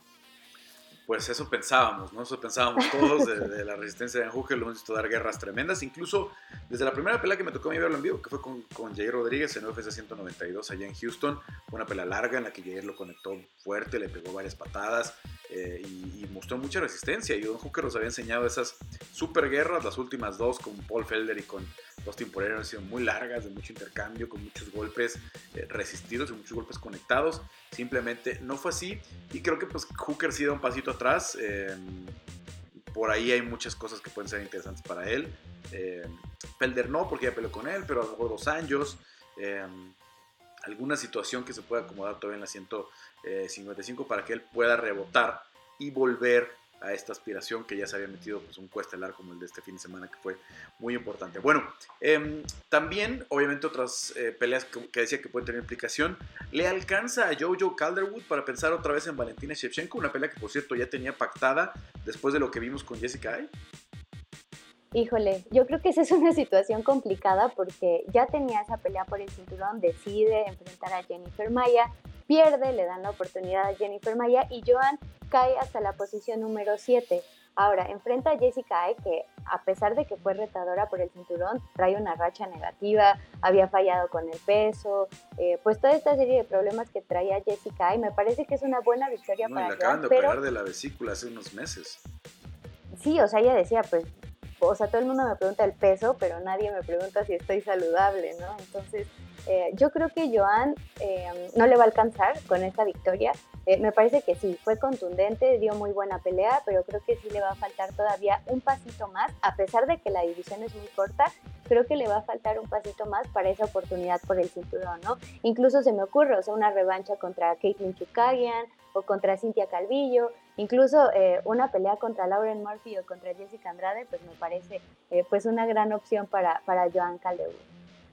Pues eso pensábamos, ¿no? Eso pensábamos todos de, la resistencia de Hooker, lo hemos visto dar guerras tremendas, incluso desde la primera pelea que me tocó a mí verlo en vivo, que fue con, con Jair Rodríguez en UFC 192 allá en Houston, una pelea larga en la que Jair lo conectó fuerte, le pegó varias patadas eh, y, mostró mucha resistencia y Dan Hooker nos había enseñado esas super guerras, las últimas dos con Paul Felder y con Dos temporadas han sido muy largas, de mucho intercambio, con muchos golpes eh, resistidos y muchos golpes conectados. Simplemente no fue así. Y creo que pues Hooker sí da un pasito atrás. Em, por ahí hay muchas cosas que pueden ser interesantes para él. Felder no, porque ya peleó con él, pero a lo mejor dos años. Alguna situación que se pueda acomodar todavía en la 155 para que él pueda rebotar y volver a esta aspiración que ya se había metido pues, un cuestelar como el de este fin de semana que fue muy importante. Bueno, em, también obviamente otras eh, peleas que, decía que pueden tener implicación. ¿Le alcanza a Jojo Calderwood para pensar otra vez en Valentina Shevchenko? Una pelea que por cierto ya tenía pactada después de lo que vimos con Jessica Ay. Híjole, yo creo que esa es una situación complicada porque ya tenía esa pelea por el cinturón, decide enfrentar a Jennifer Maya, pierde, le dan la oportunidad a Jennifer Maya y Joan cae hasta la posición número 7. Ahora, enfrenta a Jessica Ay, que a pesar de que fue retadora por el cinturón, trae una racha negativa, había fallado con el peso, eh, pues toda esta serie de problemas que traía Jessica Ay, me parece que es una buena victoria para le acaban de operar de la vesícula hace unos meses. Sí, o sea, ella decía, pues, o sea, todo el mundo me pregunta el peso, pero nadie me pregunta si estoy saludable, ¿no? Entonces, eh, yo creo que Joan eh, no le va a alcanzar con esta victoria. Eh, me parece que sí, fue contundente, dio muy buena pelea, pero creo que sí le va a faltar todavía un pasito más, a pesar de que la división es muy corta, creo que le va a faltar un pasito más para esa oportunidad por el cinturón, ¿no? Incluso se me ocurre, o sea, una revancha contra Caitlin Chukagian o contra Cintia Calvillo, incluso una pelea contra Lauren Murphy o contra Jessica Andrade, pues me parece pues una gran opción para, para Joan Calderwood.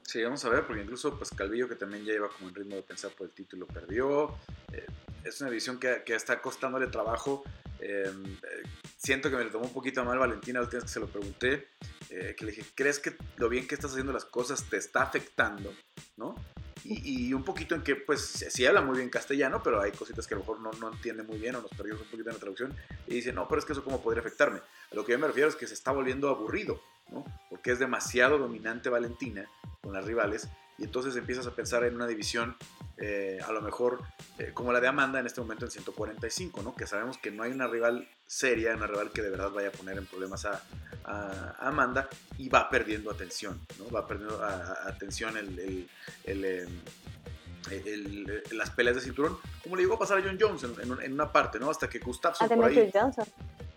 Sí, vamos a ver, porque incluso pues Calvillo, que también ya iba como en ritmo de pensar por el título, perdió. Eh, es una división que, que, está costándole trabajo. Em, eh, siento que me lo tomó un poquito mal Valentina la última vez que se lo pregunté. Eh, que le dije, ¿crees que lo bien que estás haciendo las cosas te está afectando? ¿No? Y, un poquito en que, pues, sí habla muy bien castellano, pero hay cositas que a lo mejor no, no entiende muy bien o nos perdimos un poquito en la traducción. Y dice, no, pero es que eso cómo podría afectarme. A lo que yo me refiero es que se está volviendo aburrido, ¿no? Porque es demasiado dominante Valentina con las rivales y entonces empiezas a pensar en una división eh, a lo mejor eh, como la de Amanda en este momento en 145, ¿no? que sabemos que no hay una rival seria, una rival que de verdad vaya a poner en problemas a, Amanda y va perdiendo atención, ¿no? va perdiendo atención el, em, las peleas de cinturón, como le llegó a pasar a John Jones en, una parte, ¿no? hasta que Gustafsson por ahí...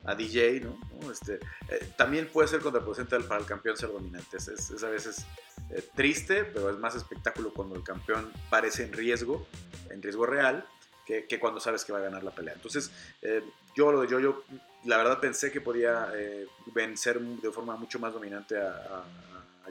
a DJ, ¿no? Este, eh, también puede ser contraproducente para el campeón ser dominante. Es, a veces eh, triste, pero es más espectáculo cuando el campeón parece en riesgo, en riesgo real, que, cuando sabes que va a ganar la pelea. Entonces, eh, yo, yo, yo, la verdad pensé que podía vencer de forma mucho más dominante a,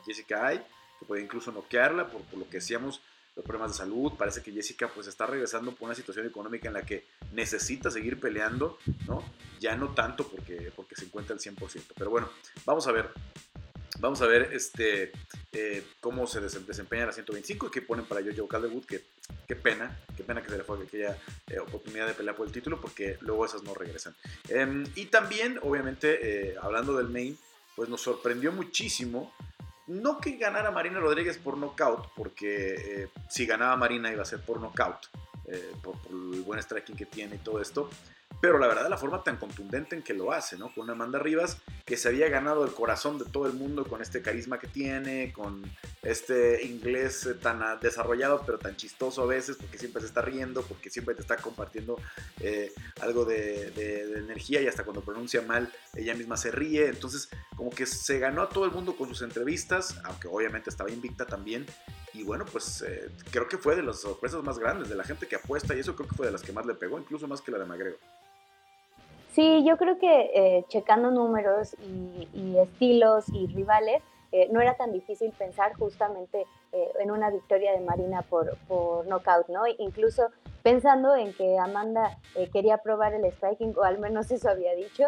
Jessica Ay, que podía incluso noquearla, por, por lo que decíamos los problemas de salud. Parece que Jessica pues está regresando por una situación económica en la que necesita seguir peleando, ¿no? Ya no tanto porque, porque se encuentra al 100%. Pero bueno, vamos a ver. Vamos a ver este, eh, cómo se desempeña la 125 y qué ponen para Jojo Calderwood, que qué pena, qué pena que se le fue aquella eh, oportunidad de pelear por el título, porque luego esas no regresan. Em, y también, obviamente, eh, hablando del main, pues nos sorprendió muchísimo no que ganara Marina Rodríguez por knockout, porque eh, si ganaba Marina iba a ser por knockout, por, el buen striking que tiene y todo esto, pero la verdad la forma tan contundente en que lo hace, ¿no? Con una Amanda Rivas que se había ganado el corazón de todo el mundo con este carisma que tiene, con este inglés eh, tan ah, desarrollado pero tan chistoso a veces porque siempre se está riendo, porque siempre te está compartiendo eh, algo de, energía y hasta cuando pronuncia mal ella misma se ríe, entonces como que se ganó a todo el mundo con sus entrevistas, aunque obviamente estaba invicta también y bueno, pues eh, creo que fue de las sorpresas más grandes de la gente que apuesta y eso creo que fue de las que más le pegó, incluso más que la de Magrego. Sí, yo creo que eh, checando números y, estilos y rivales, eh, no era tan difícil pensar justamente eh, en una victoria de Marina por, por knockout, ¿no? Incluso pensando en que Amanda quería probar el striking, o al menos eso había dicho,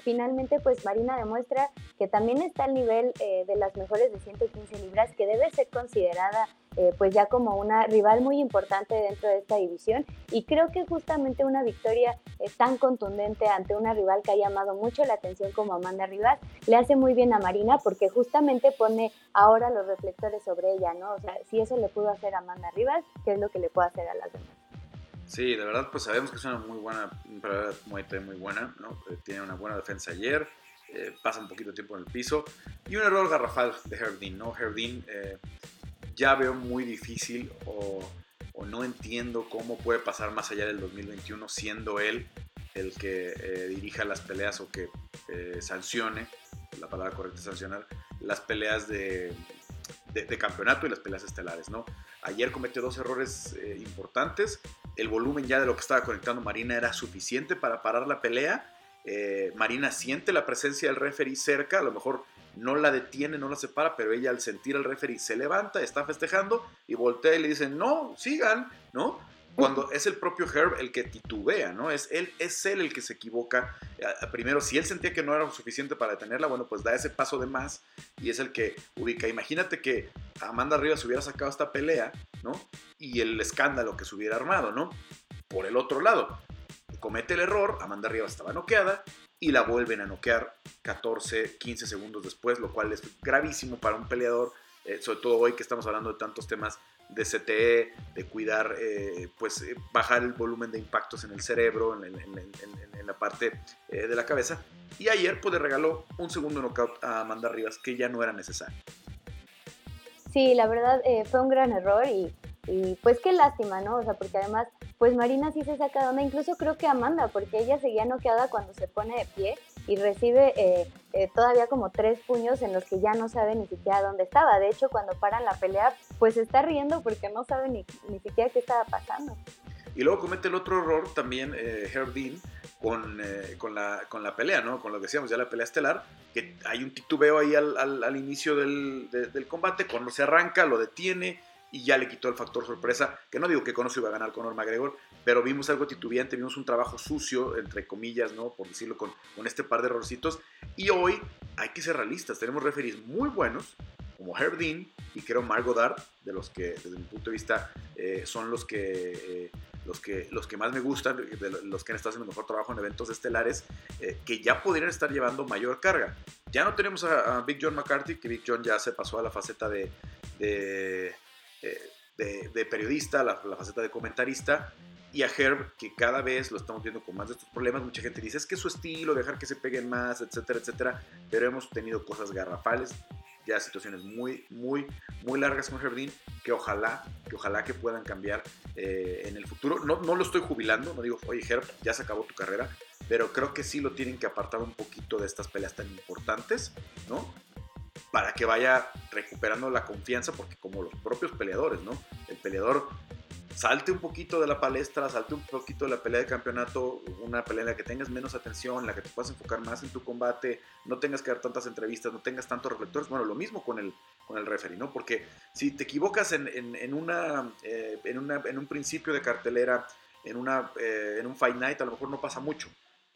finalmente pues Marina demuestra que también está al nivel de las mejores de 115 libras, que debe ser considerada eh, pues ya como una rival muy importante dentro de esta división y creo que justamente una victoria eh, tan contundente ante una rival que ha llamado mucho la atención como Amanda Rivas le hace muy bien a Marina porque justamente pone ahora los reflectores sobre ella, ¿no? O sea, si eso le pudo hacer a Amanda Rivas, ¿qué es lo que le puede hacer a las demás? Sí, de verdad, pues sabemos que es una muy buena, muy, muy buena, ¿no? Eh, tiene una buena defensa ayer, pasa un poquito de tiempo en el piso y un error garrafal de Herdin, ¿no? Herdin ya veo muy difícil o, no entiendo cómo puede pasar más allá del 2021 siendo él el que eh, dirija las peleas o que eh, sancione, la palabra correcta es sancionar, las peleas de, campeonato y las peleas estelares, ¿no? Ayer cometió dos errores eh, importantes, el volumen ya de lo que estaba conectando Marina era suficiente para parar la pelea, Marina siente la presencia del referee cerca, a lo mejor no la detiene, no la separa, pero ella al sentir al referee se levanta, está festejando y voltea y le dice, no, sigan, ¿no? Cuando es el propio Herb el que titubea, ¿no? Es él, es él el que se equivoca. Primero, si él sentía que no era suficiente para detenerla, bueno, pues da ese paso de más y es el que ubica. Imagínate que Amanda Rivas hubiera sacado esta pelea, ¿no? Y el escándalo que se hubiera armado, ¿no? Por el otro lado, comete el error, Amanda Rivas estaba noqueada y la vuelven a noquear 14, 15 segundos después, lo cual es gravísimo para un peleador, eh, sobre todo hoy que estamos hablando de tantos temas de CTE, de cuidar, eh, pues eh, bajar el volumen de impactos en el cerebro, en, la parte de la cabeza. Y ayer pues le regaló un segundo knockout a Amanda Rivas que ya no era necesario. Sí, la verdad fue un gran error y, y pues qué lástima, ¿no? O sea, porque además pues Marina sí se saca de onda, incluso creo que Amanda, porque ella seguía noqueada cuando se pone de pie y recibe eh, eh, todavía como tres puños en los que ya no sabe ni siquiera dónde estaba. De hecho, cuando paran la pelea, pues está riendo porque no sabe ni, ni siquiera qué estaba pasando. Y luego comete el otro error también eh, con, eh, con, la, con la pelea, ¿no? Con lo que decíamos, ya la pelea estelar, que hay un titubeo ahí al, al, inicio del, del combate, cuando se arranca, lo detiene, y ya le quitó el factor sorpresa, que no digo que Conor se iba a ganar Conor McGregor, pero vimos algo titubeante, vimos un trabajo sucio, entre comillas, ¿no? Por decirlo con, con este par de errorcitos, y hoy hay que ser realistas, tenemos referees muy buenos, como Herb Dean y creo Margot Dart, de los que desde mi punto de vista eh, son los que, eh, los, que, los que más me gustan, de los que han estado haciendo mejor trabajo en eventos estelares, eh, que ya podrían estar llevando mayor carga. Ya no tenemos a, Big John McCarthy, que Big John ya se pasó a la faceta de eh, de, periodista, la, faceta de comentarista, y a Herb, que cada vez lo estamos viendo con más de estos problemas. Mucha gente dice, es que su estilo, dejar que se peguen más, etcétera, etcétera. Pero hemos tenido cosas garrafales, ya situaciones muy, muy, muy largas con Dean que ojalá, que ojalá que puedan cambiar eh, en el futuro. No, no lo estoy jubilando, no digo, oye Herb, ya se acabó tu carrera, pero creo que sí lo tienen que apartar un poquito de estas peleas tan importantes, ¿no? Para que vaya recuperando la confianza, porque como los propios peleadores, ¿no? El peleador salte un poquito de la palestra, salte un poquito de la pelea de campeonato, una pelea en la que tengas menos atención, en la que te puedas enfocar más en tu combate, no tengas que dar tantas entrevistas, no tengas tantos reflectores. Bueno, lo mismo con el, con el referee, ¿no? Porque si te equivocas en, una, eh, en, una, en un principio de cartelera, en, una, eh, en un Fight Night, a lo mejor no pasa mucho.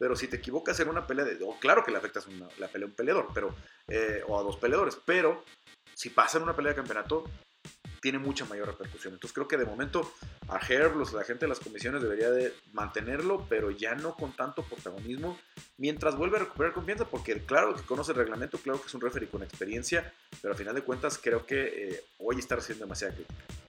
Pero si te equivocas en una pelea, de, claro que le afectas la pelea a un peleador, pero, eh, o a dos peleadores, pero si pasa en una pelea de campeonato, tiene mucha mayor repercusión. Entonces creo que de momento a Herb, los, la gente de las comisiones debería de mantenerlo, pero ya no con tanto protagonismo, mientras vuelve a recuperar confianza, porque claro que conoce el reglamento, claro que es un referee con experiencia, pero al final de cuentas creo que eh, hoy está recibiendo demasiada crítica.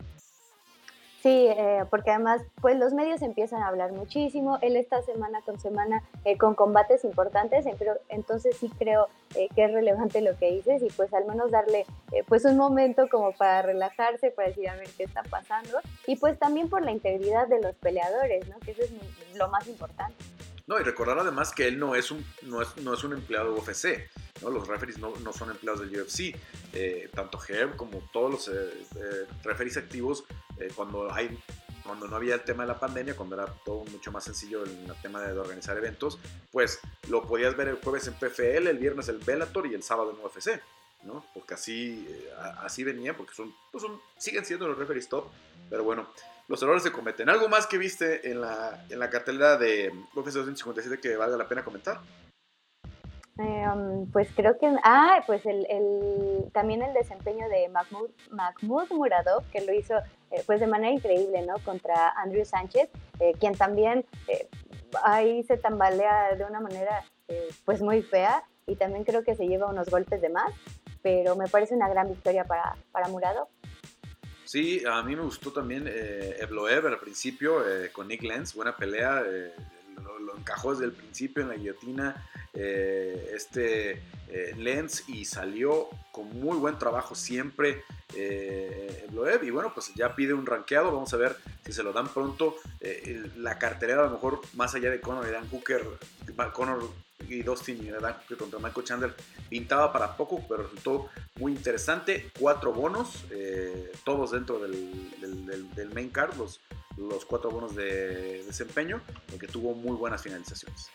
Sí, eh, porque además, pues los medios empiezan a hablar muchísimo. Él está semana con semana eh, con combates importantes, pero entonces sí creo eh, que es relevante lo que dices y pues al menos darle pues un momento como para relajarse, para decir a ver qué está pasando y pues también por la integridad de los peleadores, ¿no? Que eso es lo más importante. No, y recordar además que él no es un, no es, no es un empleado de UFC, ¿no? los referees no, no son empleados del UFC. Eh, tanto Herb como todos los eh, eh, referees activos, cuando, hay, cuando no había el tema de la pandemia, cuando era todo mucho más sencillo el, tema de, organizar eventos, pues lo podías ver el jueves en PFL, el viernes el Bellator y el sábado en UFC. ¿no? Porque así, así venía, porque son, pues son, siguen siendo los referees top, pero bueno, los errores se cometen. ¿Algo más que viste en la, en la cartelera de UFC 257 que valga la pena comentar? Em, pues creo que, ah, pues el, también el desempeño de Mahmoud, Mahmoud Muradov, que lo hizo eh, pues de manera increíble, ¿no? Contra Andrew Sánchez, eh, quien también eh, ahí se tambalea de una manera pues muy fea y también creo que se lleva unos golpes de más, pero me parece una gran victoria para, para Muradov. Sí, a mí me gustó también eh, Evloev al principio eh, con Nick Lenz, buena pelea, eh, lo, encajó desde el principio en la guillotina eh, este Lenz y salió con muy buen trabajo siempre Evloev y bueno, pues ya pide un rankeado, vamos a ver si se lo dan pronto. la cartelera a lo mejor más allá de Conor y Dan Hooker, Conor y Dustin y contra Michael Chandler pintaba para poco, pero resultó muy interesante. Cuatro bonos, eh, todos dentro del, main card, los, los cuatro bonos de desempeño, porque tuvo muy buenas finalizaciones.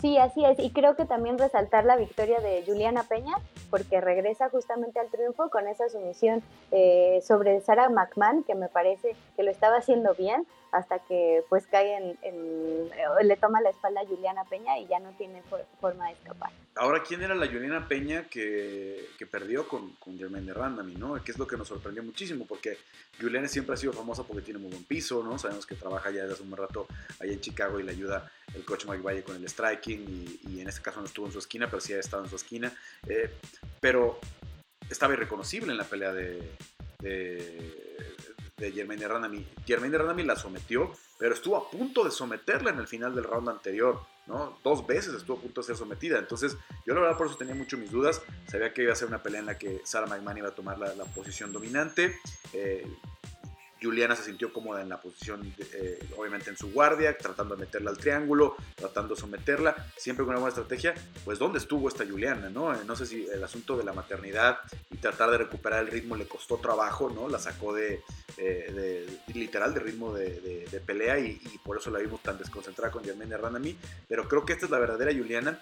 Sí, así es. Y creo que también resaltar la victoria de Juliana Peña, porque regresa justamente al triunfo con esa sumisión eh, sobre Sarah McMahon, que me parece que lo estaba haciendo bien, hasta que pues cae en, eh, le toma la espalda a Juliana Peña y ya no tiene forma de escapar. Ahora, ¿quién era la Juliana Peña que, perdió con, con Jermaine Randami, no? Que es lo que nos sorprendió muchísimo, porque Juliana siempre ha sido famosa porque tiene muy buen piso, ¿no? Sabemos que trabaja ya desde hace un rato allá en Chicago y le ayuda el coach Mike Valle con el y, en este caso no estuvo en su esquina, pero sí ha estado en su esquina. Eh, pero estaba irreconocible en la pelea de, de, de Germaine Randami. Germaine Randami la sometió, pero estuvo a punto de someterla en el final del round anterior. ¿no? Dos veces estuvo a punto de ser sometida. Entonces, yo la verdad por eso tenía mucho mis dudas. Sabía que iba a ser una pelea en la que Sarah McMahon iba a tomar la, posición dominante. Eh, Juliana se sintió cómoda en la posición, eh, obviamente en su guardia, tratando de meterla al triángulo, tratando de someterla, siempre con una buena estrategia. Pues, ¿dónde estuvo esta Juliana? No, eh, no sé si el asunto de la maternidad y tratar de recuperar el ritmo le costó trabajo, ¿no? La sacó de, eh, literal, de ritmo de, pelea y, por eso la vimos tan desconcentrada con Germaine Randami. Pero creo que esta es la verdadera Juliana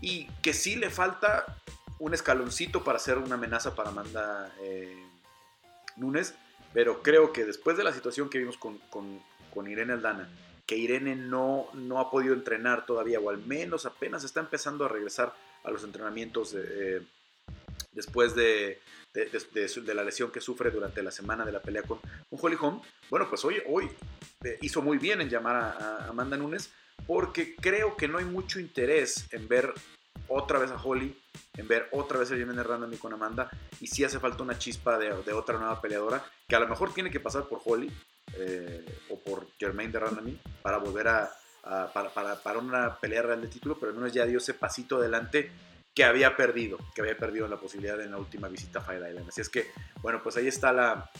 y que sí le falta un escaloncito para ser una amenaza para Amanda Nunes pero creo que después de la situación que vimos con, con, Irene Aldana, que Irene no, no ha podido entrenar todavía, o al menos apenas está empezando a regresar a los entrenamientos eh, después de, de, la lesión que sufre durante la semana de la pelea con, un Holly Holm. Bueno, pues hoy, hoy eh, hizo muy bien en llamar a, Amanda Nunes, porque creo que no hay mucho interés en ver otra vez a Holly en ver otra vez a Jiménez Randami con Amanda y si hace falta una chispa de, otra nueva peleadora que a lo mejor tiene que pasar por Holly eh, o por Jermaine de Randami para volver a, para, para, una pelea real de título, pero al menos ya dio ese pasito adelante que había perdido, que había perdido la posibilidad en la última visita a Fire Island. Así es que, bueno, pues ahí está la,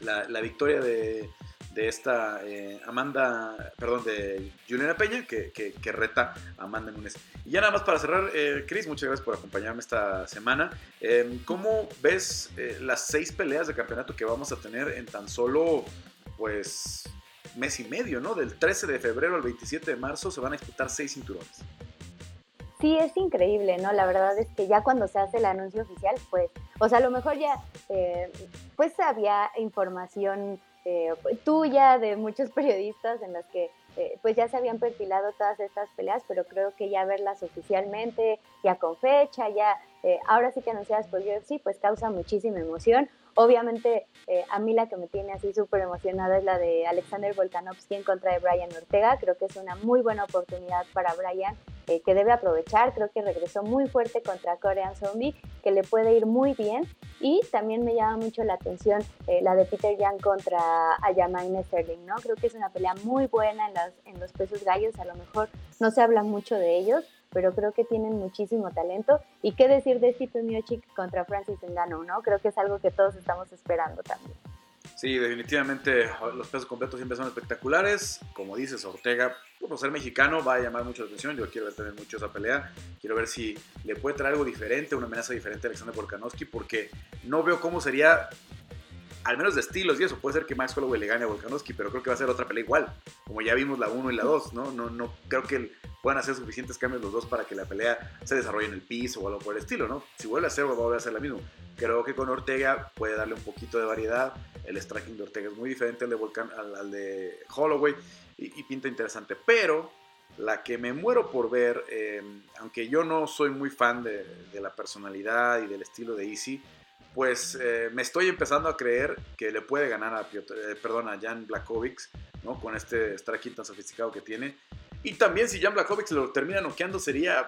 la, victoria de, de esta eh, Amanda, perdón, de Juliana Peña, que, que, reta Amanda Nunes. Y ya nada más para cerrar, eh, Chris, muchas gracias por acompañarme esta semana. Em, ¿Cómo ves eh, las seis peleas de campeonato que vamos a tener en tan solo, pues, mes y medio, ¿no? Del 13 de febrero al 27 de marzo se van a disputar seis cinturones. Sí, es increíble, ¿no? La verdad es que ya cuando se hace el anuncio oficial, pues, o sea, a lo mejor ya, pues había información eh, tuya, de muchos periodistas en las que eh, pues ya se habían perfilado todas estas peleas, pero creo que ya verlas oficialmente, ya con fecha, ya eh, ahora sí que anunciadas por UFC, pues causa muchísima emoción. Obviamente, a mí la que me tiene así súper emocionada es la de Alexander Volkanovski en contra de Brian Ortega. Creo que es una muy buena oportunidad para Brian eh, que debe aprovechar. Creo que regresó muy fuerte contra Korean Zombie, que le puede ir muy bien. Y también me llama mucho la atención eh, la de Peter Young contra Ayamaine Sterling, ¿no? Creo que es una pelea muy buena en, en los pesos gallos. A lo mejor no se habla mucho de ellos, pero creo que tienen muchísimo talento. Y qué decir de Stipe Miocic contra Francis Ngannou, ¿no? Creo que es algo que todos estamos esperando también. Sí, definitivamente los pesos completos siempre son espectaculares. Como dices, Ortega, por ser mexicano, va a llamar mucho la atención. Yo quiero ver tener mucho esa pelea. Quiero ver si le puede traer algo diferente, una amenaza diferente a Alexander Volkanovski, porque no veo cómo sería, al menos de estilos y eso. Puede ser que Max Holloway le gane a Volkanovski, pero creo que va a ser otra pelea igual, como ya vimos la 1 y la 2, ¿no? No, no creo que puedan hacer suficientes cambios los dos para que la pelea se desarrolle en el piso o algo por el estilo, ¿no? Si vuelve a hacer, va a volver a hacer la misma. Creo que con Ortega puede darle un poquito de variedad. El striking de Ortega es muy diferente al de, Volcan, al, de Holloway y, pinta interesante. Pero la que me muero por ver, em, aunque yo no soy muy fan de, la personalidad y del estilo de Easy, pues eh, me estoy empezando a creer que le puede ganar a, eh, perdón, a Jan Blakovic, ¿no? Con este striking tan sofisticado que tiene. Y también si Jan Blachowicz lo termina noqueando sería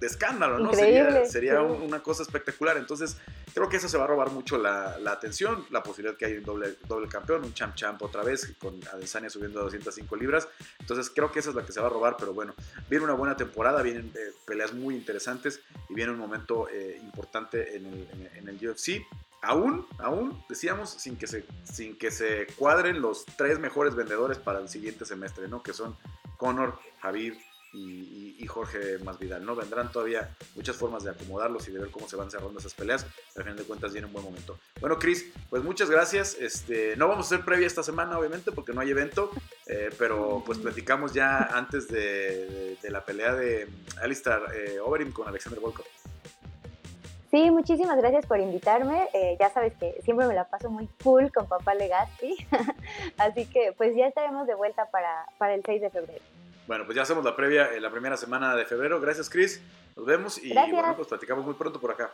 de escándalo, ¿no? sería, sería una cosa espectacular. Entonces, creo que eso se va a robar mucho la, atención, la posibilidad que hay un doble, doble campeón, un champ champ otra vez, con Adesanya subiendo a 205 libras. Entonces, creo que esa es la que se va a robar, pero bueno, viene una buena temporada, vienen eh, peleas muy interesantes y viene un momento eh, importante en el, en el UFC aún, aún, decíamos, sin que, se, sin que se cuadren los tres mejores vendedores para el siguiente semestre, ¿no? Que son Conor, Javier y, Jorge Masvidal, ¿no? Vendrán todavía muchas formas de acomodarlos y de ver cómo se van cerrando esas peleas. Al final de cuentas viene un buen momento. Bueno, Chris, pues muchas gracias. Este, no vamos a hacer previa esta semana, obviamente, porque no hay evento, eh, pero pues platicamos ya antes de, la pelea de Alistair eh, Overeem con Alexander Volkov. Sí, muchísimas gracias por invitarme. Eh, ya sabes que siempre me la paso muy cool con papá Legazpi. Así que pues ya estaremos de vuelta para, para el 6 de febrero. Bueno, pues ya hacemos la previa en la primera semana de febrero. Gracias, Chris. Nos vemos y bueno, pues platicamos muy pronto por acá.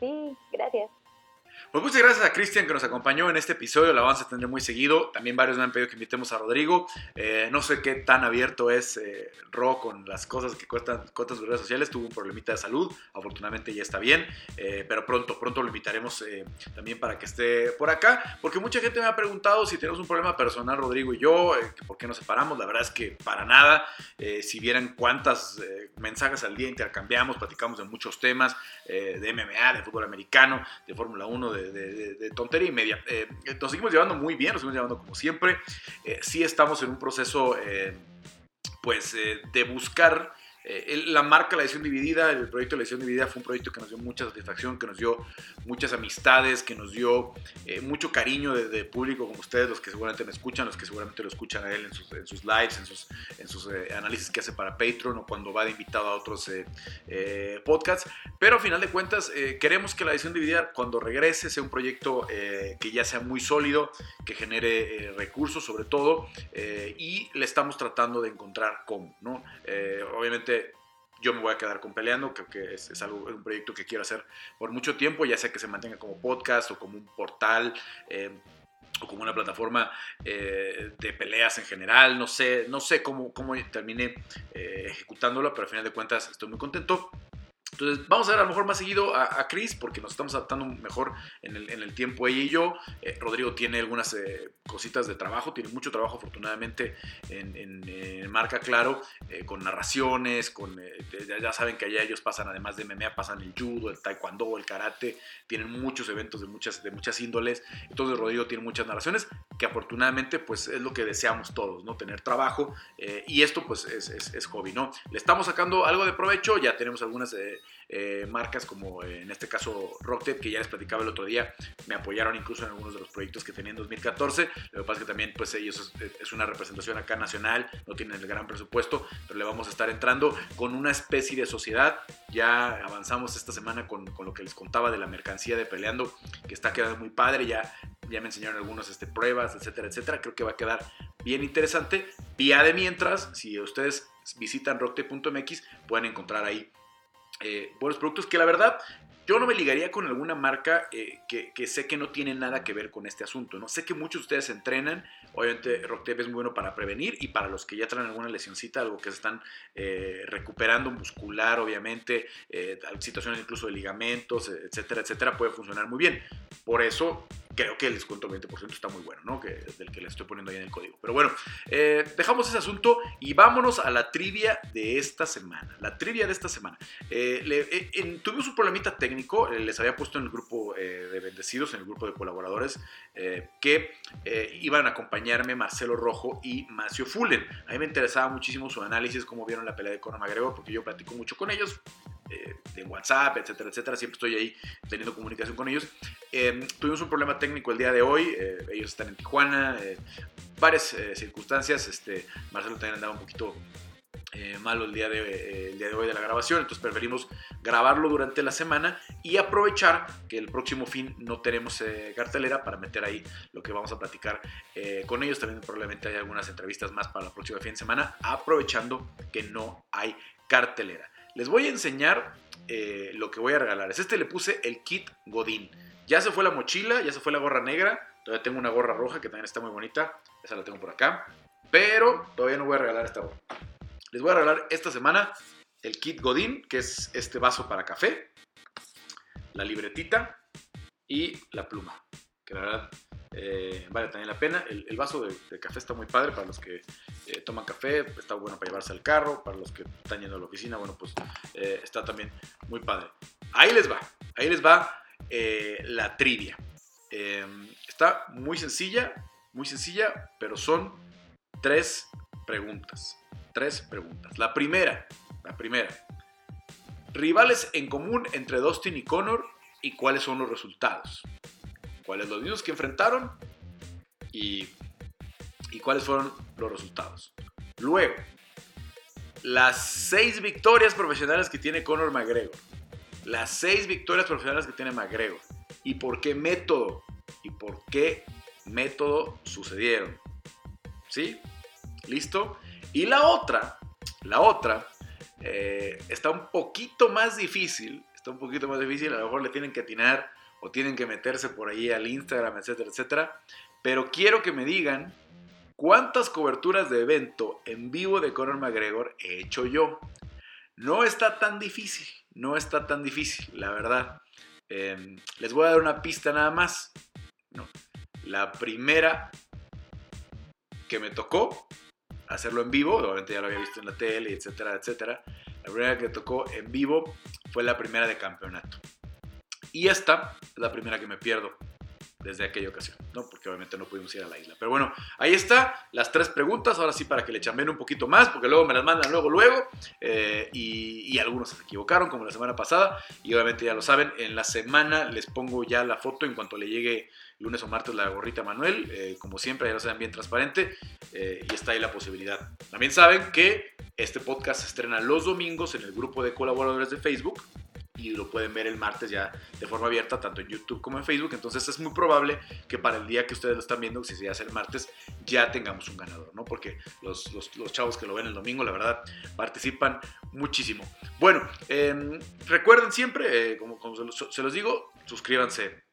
Sí, gracias. Pues muchas gracias a Cristian que nos acompañó en este episodio, la vamos a tener muy seguido. También varios me han pedido que invitemos a Rodrigo. Eh, no sé qué tan abierto es eh, Ro con las cosas que cuentan sus redes sociales. Tuvo un problemita de salud, afortunadamente ya está bien. Eh, pero pronto, pronto lo invitaremos también para que esté por acá. Porque mucha gente me ha preguntado si tenemos un problema personal, Rodrigo y yo, por qué nos separamos. La verdad es que para nada. si vieran cuántas mensajes al día intercambiamos, platicamos de muchos temas, de MMA, de fútbol americano, de Fórmula 1, de de, tontería y media. Eh, nos seguimos llevando muy bien, nos seguimos llevando como siempre. Eh, sí estamos en un proceso, eh, pues, de buscar eh, la marca La Edición Dividida, el proyecto de La Edición Dividida fue un proyecto que nos dio mucha satisfacción, que nos dio muchas amistades, que nos dio eh, mucho cariño de, público como ustedes, los que seguramente me escuchan, los que seguramente lo escuchan a él en sus, en sus lives, en sus, en sus eh, análisis que hace para Patreon o cuando va de invitado a otros podcasts. Pero a final de cuentas, queremos que La Edición Dividida cuando regrese sea un proyecto que ya sea muy sólido, que genere recursos sobre todo, y le estamos tratando de encontrar cómo, ¿no? obviamente yo me voy a quedar con peleando, creo que es, algo, un proyecto que quiero hacer por mucho tiempo, ya sea que se mantenga como podcast o como un portal. Eh, o como una plataforma eh, de peleas en general, no sé, no sé cómo, cómo termine eh, ejecutándolo, pero al final de cuentas estoy muy contento Entonces, vamos a ver a lo mejor más seguido a, Chris porque nos estamos adaptando mejor en el, tiempo ella y yo. Eh, Rodrigo tiene algunas eh, cositas de trabajo, tiene mucho trabajo afortunadamente en, marca Claro, eh, con narraciones, con ya, saben que allá ellos pasan, además de MMA, pasan el judo, el taekwondo, el karate, tienen muchos eventos de muchas, de muchas índoles. Entonces, Rodrigo tiene muchas narraciones que afortunadamente pues es lo que deseamos todos, ¿no? Tener trabajo y esto pues es, es, hobby, ¿no? Le estamos sacando algo de provecho, ya tenemos algunas marcas como eh, en este caso Rocktape, que ya les platicaba el otro día, me apoyaron incluso en algunos de los proyectos que tenía en 2014. Lo que pasa es que también pues ellos es, una representación acá nacional, no tienen el gran presupuesto, pero le vamos a estar entrando con una especie de sociedad. Ya avanzamos esta semana con, con lo que les contaba de la mercancía de Peleando, que está quedando muy padre, ya, ya me enseñaron algunas este, pruebas, etcétera, etcétera. Creo que va a quedar bien interesante. Vía de mientras, si ustedes visitan rocktape.mx, pueden encontrar ahí eh, buenos productos que la verdad yo no me ligaría con alguna marca eh, que, sé que no tiene nada que ver con este asunto. ¿no? Sé que muchos de ustedes entrenan. Obviamente, RockTape es muy bueno para prevenir y para los que ya traen alguna lesioncita, algo que se están eh, recuperando muscular, obviamente, situaciones incluso de ligamentos, etcétera, etcétera, puede funcionar muy bien. Por eso creo que el descuento 20% está muy bueno, ¿no? Que, del que le estoy poniendo ahí en el código. Pero bueno, eh, dejamos ese asunto y vámonos a la trivia de esta semana. La trivia de esta semana. Eh, eh, tuvimos un problemita técnico, les había puesto en el grupo de bendecidos, en el grupo de colaboradores, que iban a acompañarme Marcelo Rojo y Macio Fullen. A mí me interesaba muchísimo su análisis, cómo vieron la pelea de Conor McGregor, porque yo platico mucho con ellos. Eh, en WhatsApp, etcétera, etcétera. Siempre estoy ahí teniendo comunicación con ellos. Em, tuvimos un problema técnico el día de hoy. Eh, ellos están en Tijuana. Eh, varias circunstancias. Este, Marcelo también andaba un poquito malo el día, de, el día de hoy de la grabación. Entonces preferimos grabarlo durante la semana y aprovechar que el próximo fin no tenemos cartelera para meter ahí lo que vamos a platicar con ellos. También probablemente hay algunas entrevistas más para la próxima fin de semana, aprovechando que no hay cartelera. Les voy a enseñar eh, lo que voy a regalar. Es este le puse el kit Godín. Ya se fue la mochila, ya se fue la gorra negra. Todavía tengo una gorra roja que también está muy bonita. Esa la tengo por acá. Pero todavía no voy a regalar esta gorra. Les voy a regalar esta semana el kit Godín, que es este vaso para café, la libretita y la pluma. Que la verdad eh, vale también la pena. El, vaso de, café está muy padre para los que eh, toman café, está bueno para llevarse al carro, para los que están yendo a la oficina, bueno, pues eh, está también muy padre. Ahí les va, ahí les va la trivia. Em, está muy sencilla, muy sencilla, pero son tres preguntas. Tres preguntas. La primera, la primera. Rivales en común entre Dustin y Connor y cuáles son los resultados cuáles los mismos que enfrentaron y, y cuáles fueron los resultados. Luego, las seis victorias profesionales que tiene Conor McGregor. Las seis victorias profesionales que tiene McGregor. ¿Y por qué método? ¿Y por qué método sucedieron? ¿Sí? ¿Listo? Y la otra, la otra, eh, está un poquito más difícil. Está un poquito más difícil. A lo mejor le tienen que atinar o tienen que meterse por ahí al Instagram, etcétera, etcétera. Pero quiero que me digan cuántas coberturas de evento en vivo de Conor McGregor he hecho yo. No está tan difícil, no está tan difícil, la verdad. Em, les voy a dar una pista nada más. La primera que me tocó hacerlo en vivo, obviamente ya lo había visto en la tele, etcétera, etcétera. La primera que tocó en vivo fue la primera de campeonato. Y esta es la primera que me pierdo desde aquella ocasión, ¿no? Porque obviamente no pudimos ir a la isla. Pero bueno, ahí está, las tres preguntas, ahora sí para que le chambeen un poquito más, porque luego me las mandan luego, luego, eh, y, algunos se equivocaron, como la semana pasada, y obviamente ya lo saben, en la semana les pongo ya la foto en cuanto le llegue lunes o martes la gorrita Manuel, eh, como siempre, ya lo saben, bien transparente, eh, y está ahí la posibilidad. También saben que este podcast se estrena los domingos en el grupo de colaboradores de Facebook, y lo pueden ver el martes ya de forma abierta, tanto en YouTube como en Facebook. Entonces es muy probable que para el día que ustedes lo están viendo, si se hace el martes, ya tengamos un ganador, ¿no? Porque los, los, chavos que lo ven el domingo, la verdad, participan muchísimo. Bueno, em, recuerden siempre, eh, como, los, se, los, digo, suscríbanse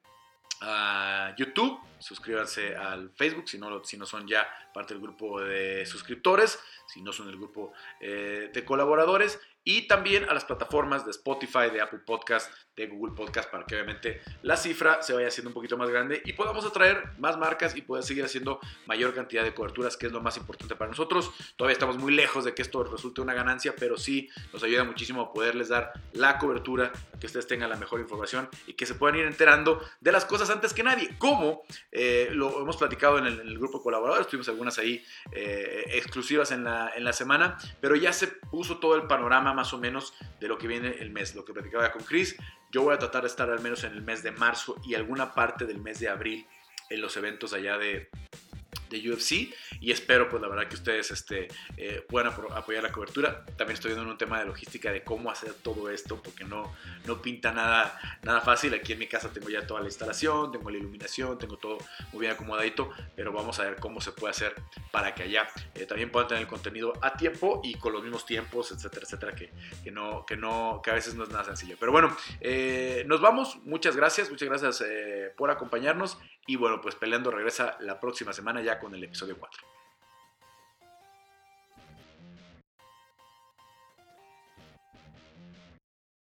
a YouTube, suscríbanse al Facebook si no, si no son ya parte del grupo de suscriptores, si no son el grupo eh, de colaboradores y también a las plataformas de Spotify, de Apple Podcast, de Google Podcast, para que obviamente la cifra se vaya haciendo un poquito más grande y podamos atraer más marcas y poder seguir haciendo mayor cantidad de coberturas, que es lo más importante para nosotros. Todavía estamos muy lejos de que esto resulte una ganancia, pero sí nos ayuda muchísimo a poderles dar la cobertura, que ustedes tengan la mejor información y que se puedan ir enterando de las cosas antes que nadie. Como eh, lo hemos platicado en el, grupo de colaboradores, tuvimos algunas ahí eh, exclusivas en la, en la semana, pero ya se puso todo el panorama más o menos de lo que viene el mes, lo que platicaba con Chris. Yo voy a tratar de estar al menos en el mes de marzo y alguna parte del mes de abril en los eventos allá de, de UFC y espero pues la verdad que ustedes este, eh, puedan apoyar la cobertura. También estoy viendo un tema de logística de cómo hacer todo esto porque no, no pinta nada, nada fácil. Aquí en mi casa tengo ya toda la instalación, tengo la iluminación, tengo todo muy bien acomodadito, pero vamos a ver cómo se puede hacer para que allá eh, también puedan tener el contenido a tiempo y con los mismos tiempos, etcétera, etcétera, que, que, no, que, no, que a veces no es nada sencillo. Pero bueno, eh, nos vamos. Muchas gracias, muchas gracias por acompañarnos y bueno, pues Peleando regresa la próxima semana ya con el episodio 4.